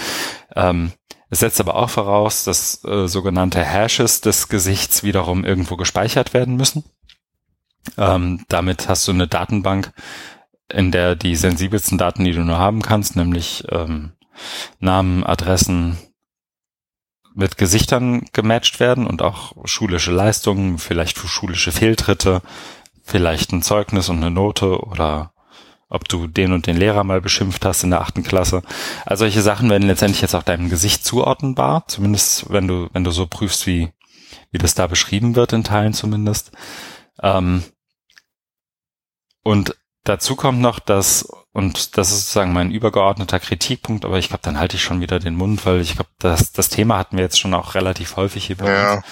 Ähm, es setzt aber auch voraus, dass äh, sogenannte Hashes des Gesichts wiederum irgendwo gespeichert werden müssen. Ähm, damit hast du eine Datenbank, in der die sensibelsten Daten, die du nur haben kannst, nämlich ähm, Namen, Adressen mit Gesichtern gematcht werden und auch schulische Leistungen, vielleicht schulische Fehltritte, vielleicht ein Zeugnis und eine Note oder ob du den und den Lehrer mal beschimpft hast in der achten Klasse. Also solche Sachen werden letztendlich jetzt auch deinem Gesicht zuordnenbar, zumindest wenn du, wenn du so prüfst, wie, wie das da beschrieben wird, in Teilen zumindest. Ähm, und dazu kommt noch, dass, und das ist sozusagen mein übergeordneter Kritikpunkt, aber ich glaube, dann halte ich schon wieder den Mund, weil ich glaube, das, das Thema hatten wir jetzt schon auch relativ häufig hier bei ja. uns.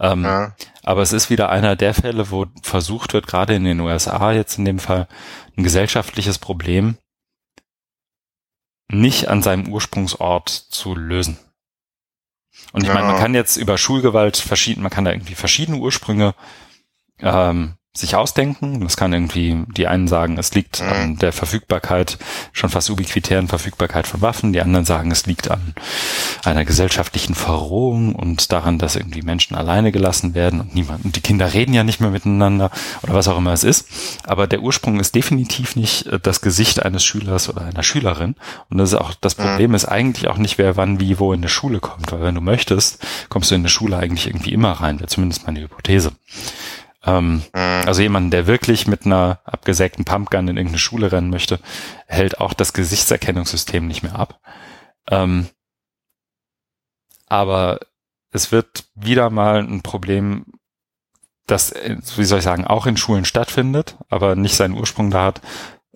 Ähm, ja. Aber es ist wieder einer der Fälle, wo versucht wird, gerade in den USA jetzt in dem Fall, ein gesellschaftliches Problem nicht an seinem Ursprungsort zu lösen. Und ich ja. meine, man kann jetzt über Schulgewalt verschieden, man kann da irgendwie verschiedene Ursprünge ähm, sich ausdenken. Das kann irgendwie, die einen sagen, es liegt mhm. an der Verfügbarkeit, schon fast ubiquitären Verfügbarkeit von Waffen, die anderen sagen, es liegt an einer gesellschaftlichen Verrohung und daran, dass irgendwie Menschen alleine gelassen werden und niemand, und die Kinder reden ja nicht mehr miteinander oder was auch immer es ist. Aber der Ursprung ist definitiv nicht äh, das Gesicht eines Schülers oder einer Schülerin. Und das ist auch, das mhm. Problem ist eigentlich auch nicht, wer wann, wie, wo in der Schule kommt, weil wenn du möchtest, kommst du in der Schule eigentlich irgendwie immer rein, wäre zumindest meine Hypothese. Ähm, mhm. Also jemand, der wirklich mit einer abgesägten Pumpgun in irgendeine Schule rennen möchte, hält auch das Gesichtserkennungssystem nicht mehr ab. Ähm, aber es wird wieder mal ein Problem, das, wie soll ich sagen, auch in Schulen stattfindet, aber nicht seinen Ursprung da hat.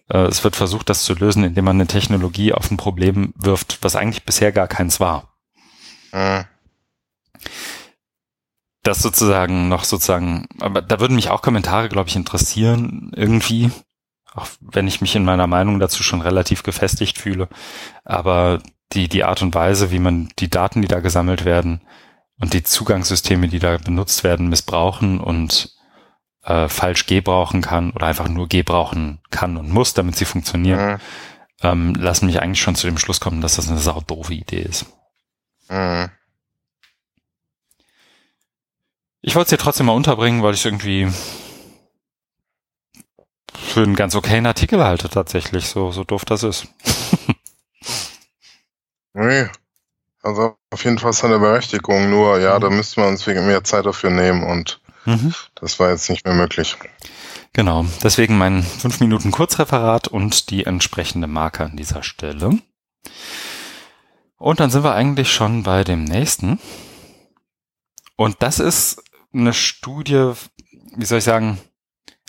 Äh, es wird versucht, das zu lösen, indem man eine Technologie auf ein Problem wirft, was eigentlich bisher gar keins war. Mhm das sozusagen noch sozusagen, aber da würden mich auch Kommentare, glaube ich, interessieren irgendwie, auch wenn ich mich in meiner Meinung dazu schon relativ gefestigt fühle. Aber die, die Art und Weise, wie man die Daten, die da gesammelt werden und die Zugangssysteme, die da benutzt werden, missbrauchen und äh, falsch gebrauchen kann oder einfach nur gebrauchen kann und muss, damit sie funktionieren, mhm. ähm, lassen mich eigentlich schon zu dem Schluss kommen, dass das eine sau doofe Idee ist. Mhm. Ich wollte es hier trotzdem mal unterbringen, weil ich irgendwie für einen ganz okayen Artikel halte tatsächlich, so, so doof das ist. nee. Also auf jeden Fall seine Berechtigung, nur ja, mhm. da müssten wir uns wegen mehr Zeit dafür nehmen und mhm. das war jetzt nicht mehr möglich. Genau, deswegen mein 5 Minuten Kurzreferat und die entsprechende Marke an dieser Stelle. Und dann sind wir eigentlich schon bei dem nächsten. Und das ist eine Studie, wie soll ich sagen,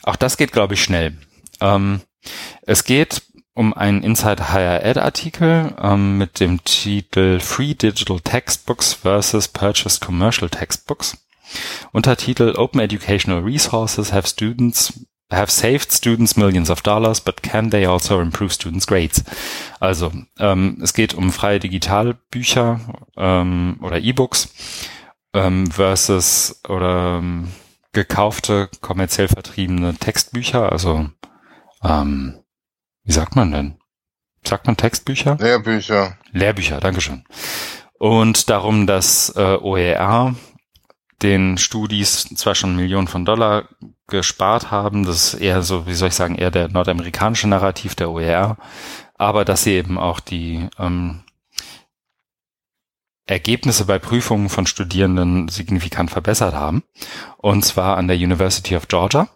auch das geht, glaube ich, schnell. Ähm, es geht um einen Inside Higher Ed Artikel ähm, mit dem Titel Free Digital Textbooks versus Purchased Commercial Textbooks. Untertitel Open Educational Resources have students have saved students millions of dollars, but can they also improve students' grades? Also ähm, es geht um freie Digitalbücher ähm, oder E-Books ähm, versus oder ähm, gekaufte, kommerziell vertriebene Textbücher, also ähm, wie sagt man denn? Sagt man Textbücher? Lehrbücher. Lehrbücher, Dankeschön. Und darum, dass äh, OER den Studis zwar schon Millionen von Dollar gespart haben, das ist eher so, wie soll ich sagen, eher der nordamerikanische Narrativ der OER, aber dass sie eben auch die ähm, Ergebnisse bei Prüfungen von Studierenden signifikant verbessert haben. Und zwar an der University of Georgia,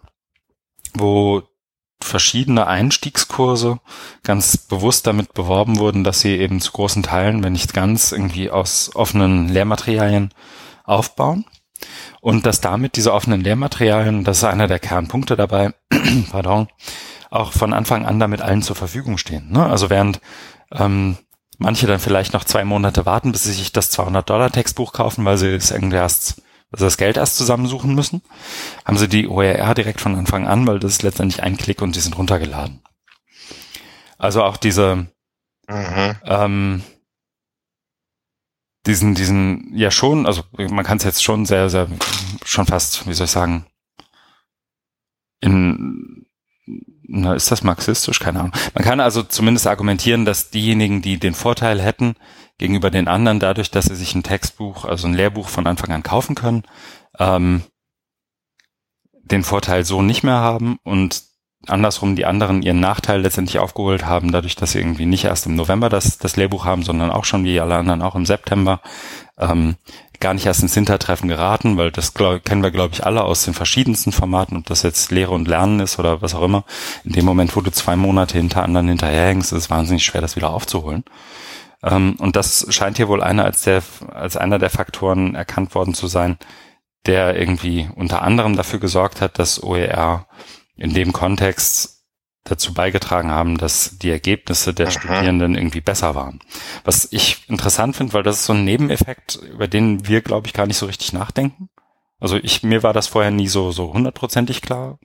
wo verschiedene Einstiegskurse ganz bewusst damit beworben wurden, dass sie eben zu großen Teilen, wenn nicht ganz, irgendwie aus offenen Lehrmaterialien aufbauen. Und dass damit diese offenen Lehrmaterialien, das ist einer der Kernpunkte dabei, pardon, auch von Anfang an damit allen zur Verfügung stehen. Ne? Also während ähm, manche dann vielleicht noch zwei Monate warten, bis sie sich das 200-Dollar-Textbuch kaufen, weil sie es irgendwie erst also das Geld erst zusammensuchen müssen, haben sie die OER direkt von Anfang an, weil das ist letztendlich ein Klick und die sind runtergeladen. Also auch diese, mhm. ähm, diesen, diesen, ja schon, also man kann es jetzt schon sehr, sehr, schon fast, wie soll ich sagen, in, na, ist das marxistisch? Keine Ahnung. Man kann also zumindest argumentieren, dass diejenigen, die den Vorteil hätten gegenüber den anderen, dadurch, dass sie sich ein Textbuch, also ein Lehrbuch von Anfang an kaufen können, ähm, den Vorteil so nicht mehr haben und andersrum die anderen ihren Nachteil letztendlich aufgeholt haben, dadurch, dass sie irgendwie nicht erst im November das, das Lehrbuch haben, sondern auch schon wie alle anderen auch im September, ähm, gar nicht erst ins Hintertreffen geraten, weil das glaub, kennen wir, glaube ich, alle aus den verschiedensten Formaten, ob das jetzt Lehre und Lernen ist oder was auch immer. In dem Moment, wo du zwei Monate hinter anderen hinterherhängst, ist es wahnsinnig schwer, das wieder aufzuholen. Ähm, und das scheint hier wohl einer als der, als einer der Faktoren erkannt worden zu sein, der irgendwie unter anderem dafür gesorgt hat, dass OER in dem Kontext dazu beigetragen haben, dass die Ergebnisse der Aha. Studierenden irgendwie besser waren. Was ich interessant finde, weil das ist so ein Nebeneffekt, über den wir, glaube ich, gar nicht so richtig nachdenken. Also ich, mir war das vorher nie so, so hundertprozentig klar.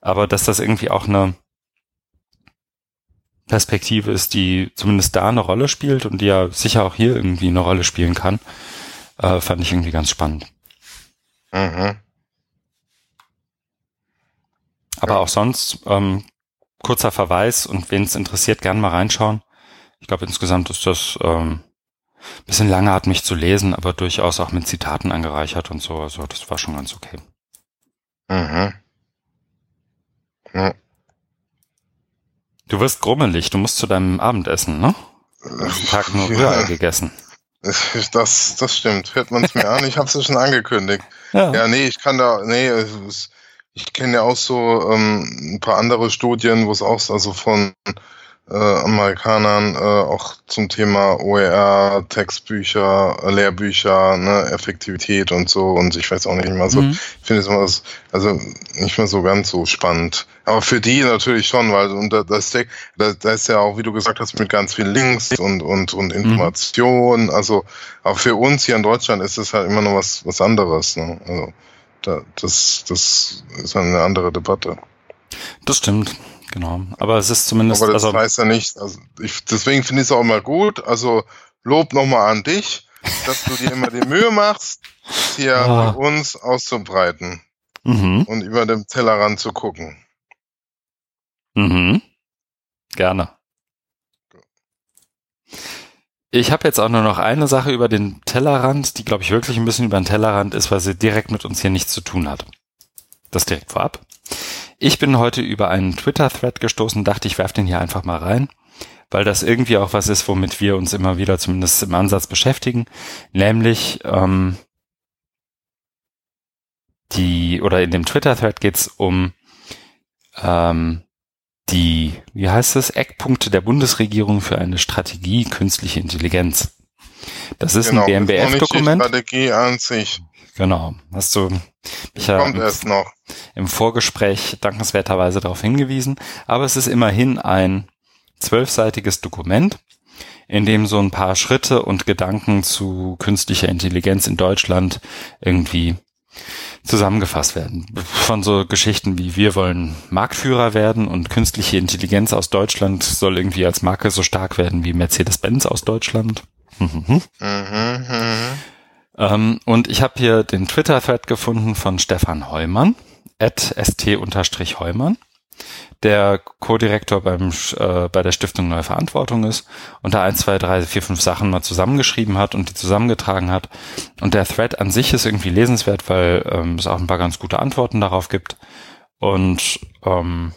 Aber dass das irgendwie auch eine Perspektive ist, die zumindest da eine Rolle spielt und die ja sicher auch hier irgendwie eine Rolle spielen kann, äh, fand ich irgendwie ganz spannend. Mhm. Aber ja. auch sonst ähm, kurzer Verweis und wen es interessiert, gern mal reinschauen. Ich glaube, insgesamt ist das ähm, bisschen lange mich zu lesen, aber durchaus auch mit Zitaten angereichert und so. Also das war schon ganz okay. Mhm. Ja. Du wirst grummelig, du musst zu deinem Abendessen, ne? Den Tag nur Rührei gegessen. Das, das stimmt. Hört man es mir an? Ich habe es ja schon angekündigt. Ja. ja, nee, ich kann da, nee, es, ich kenne ja auch so ähm, ein paar andere Studien, wo es auch also von äh, Amerikanern äh, auch zum Thema OER, Textbücher, Lehrbücher, ne, Effektivität und so und ich weiß auch nicht immer so, mhm. ich finde es immer also nicht mehr so ganz so spannend. Aber für die natürlich schon, weil und das, das, das ist ja auch, wie du gesagt hast, mit ganz vielen Links und und und. Informationen. Mhm. Also auch für uns hier in Deutschland ist es halt immer noch was was anderes. Ne? Also da, das, das ist eine andere Debatte. Das stimmt, genau. Aber es ist zumindest. Aber das also, heißt ja nicht, also ich, deswegen finde ich es auch immer gut. Also Lob nochmal an dich, dass du dir immer die Mühe machst, hier ah. bei uns auszubreiten mhm. und über dem Tellerrand zu gucken. Mhm. Gerne. Ich habe jetzt auch nur noch eine Sache über den Tellerrand, die glaube ich wirklich ein bisschen über den Tellerrand ist, weil sie direkt mit uns hier nichts zu tun hat. Das direkt vorab. Ich bin heute über einen Twitter-Thread gestoßen, dachte ich werfe den hier einfach mal rein, weil das irgendwie auch was ist, womit wir uns immer wieder zumindest im Ansatz beschäftigen, nämlich ähm, die oder in dem Twitter-Thread geht's um ähm, die, wie heißt es, Eckpunkte der Bundesregierung für eine Strategie künstliche Intelligenz. Das ist genau, ein BMBF-Dokument. Strategie an sich. Genau. Hast du mich ja im, im Vorgespräch dankenswerterweise darauf hingewiesen. Aber es ist immerhin ein zwölfseitiges Dokument, in dem so ein paar Schritte und Gedanken zu künstlicher Intelligenz in Deutschland irgendwie zusammengefasst werden. Von so Geschichten wie wir wollen Marktführer werden und künstliche Intelligenz aus Deutschland soll irgendwie als Marke so stark werden wie Mercedes-Benz aus Deutschland. Mhm, mhm. Ähm, und ich habe hier den Twitter-Thread gefunden von Stefan Heumann, at st-heumann der Co-Direktor beim äh, bei der Stiftung Neue Verantwortung ist und da ein, zwei, drei, vier, fünf Sachen mal zusammengeschrieben hat und die zusammengetragen hat. Und der Thread an sich ist irgendwie lesenswert, weil ähm, es auch ein paar ganz gute Antworten darauf gibt. Und ähm,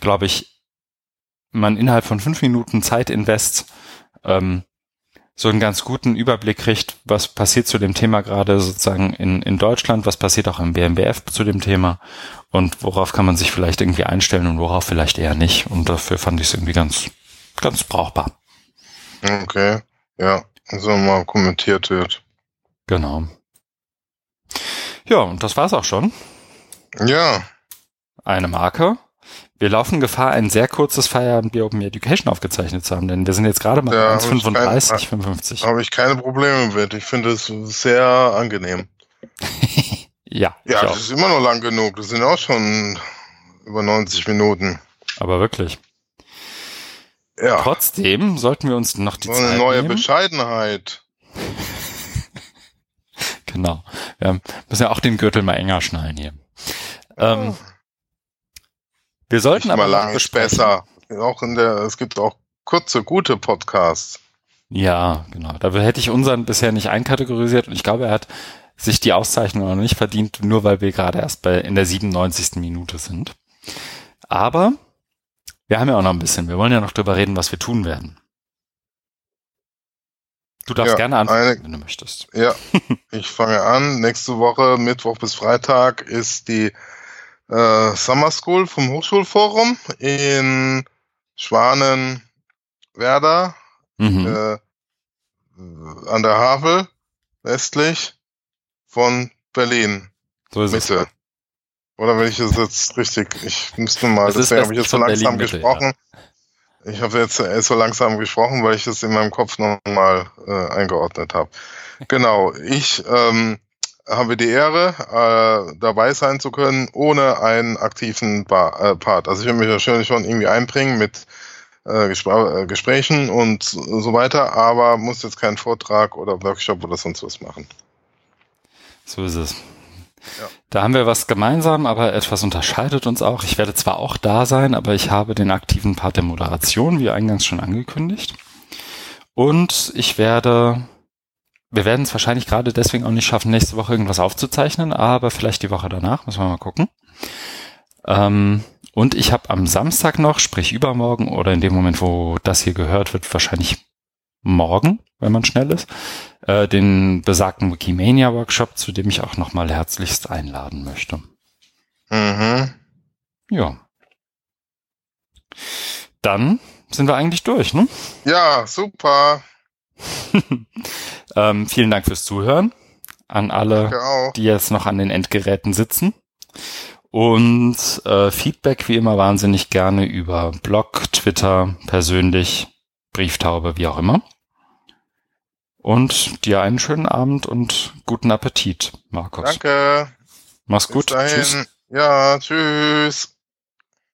glaube ich, man innerhalb von fünf Minuten Zeit invest ähm, so einen ganz guten Überblick kriegt, was passiert zu dem Thema gerade sozusagen in, in Deutschland, was passiert auch im BMBF zu dem Thema und worauf kann man sich vielleicht irgendwie einstellen und worauf vielleicht eher nicht. Und dafür fand ich es irgendwie ganz, ganz brauchbar. Okay, ja, also mal kommentiert wird. Genau. Ja, und das war's auch schon. Ja. Eine Marke. Wir laufen Gefahr, ein sehr kurzes Feierabend Open Education aufgezeichnet zu haben, denn wir sind jetzt gerade mal ja, 1,35, 55. Habe ich keine Probleme mit. Ich finde es sehr angenehm. ja. Ja, das ist immer noch lang genug. Das sind auch schon über 90 Minuten. Aber wirklich. Ja. Trotzdem sollten wir uns noch die so Zeit eine neue nehmen. Bescheidenheit. Genau. Wir müssen ja auch den Gürtel mal enger schnallen hier. Ähm, wir sollten aber mal besprechen- besser. Auch in der, es gibt auch kurze, gute Podcasts. Ja, genau. Da hätte ich unseren bisher nicht einkategorisiert und ich glaube, er hat sich die Auszeichnung noch nicht verdient, nur weil wir gerade erst bei in der 97. Minute sind. Aber wir haben ja auch noch ein bisschen. Wir wollen ja noch drüber reden, was wir tun werden. Du darfst Ja, gerne anfangen, eine- wenn du möchtest. Ja, ich fange an. Nächste Woche, Mittwoch bis Freitag, ist die äh, Summer School vom Hochschulforum in Schwanenwerder Mhm. äh, an der Havel, westlich von Berlin, so ist es. Mitte. Oder wenn ich das jetzt richtig, ich müsste mal, Es deswegen habe ich jetzt so langsam Berlin-Mitte, gesprochen. Ich habe jetzt äh, so langsam gesprochen, weil ich das in meinem Kopf nochmal äh, eingeordnet habe. Genau, ich ähm, habe die Ehre, äh, dabei sein zu können, ohne einen aktiven ba äh, Part. Also ich will mich natürlich schon irgendwie einbringen mit äh, Gespr äh, Gesprächen und so weiter, aber muss jetzt keinen Vortrag oder Workshop oder sonst was machen. So ist es. Ja. Da haben wir was gemeinsam, aber etwas unterscheidet uns auch. Ich werde zwar auch da sein, aber ich habe den aktiven Part der Moderation, wie eingangs schon angekündigt. Und ich werde, wir werden es wahrscheinlich gerade deswegen auch nicht schaffen, nächste Woche irgendwas aufzuzeichnen, aber vielleicht die Woche danach, müssen wir mal gucken. Ähm, und ich habe am Samstag noch, sprich übermorgen oder in dem Moment, wo das hier gehört wird, wahrscheinlich morgen, wenn man schnell ist, äh, den besagten Wikimania-Workshop, zu dem ich auch nochmal herzlichst einladen möchte. Mhm. Ja. Dann sind wir eigentlich durch, ne? Ja, super. ähm, vielen Dank fürs Zuhören an alle, die jetzt noch an den Endgeräten sitzen. Und äh, Feedback wie immer wahnsinnig gerne über Blog, Twitter, persönlich, Brieftaube, wie auch immer. Und dir einen schönen Abend und guten Appetit, Markus. Danke. Mach's Bis gut. dahin. Tschüss. Ja, tschüss.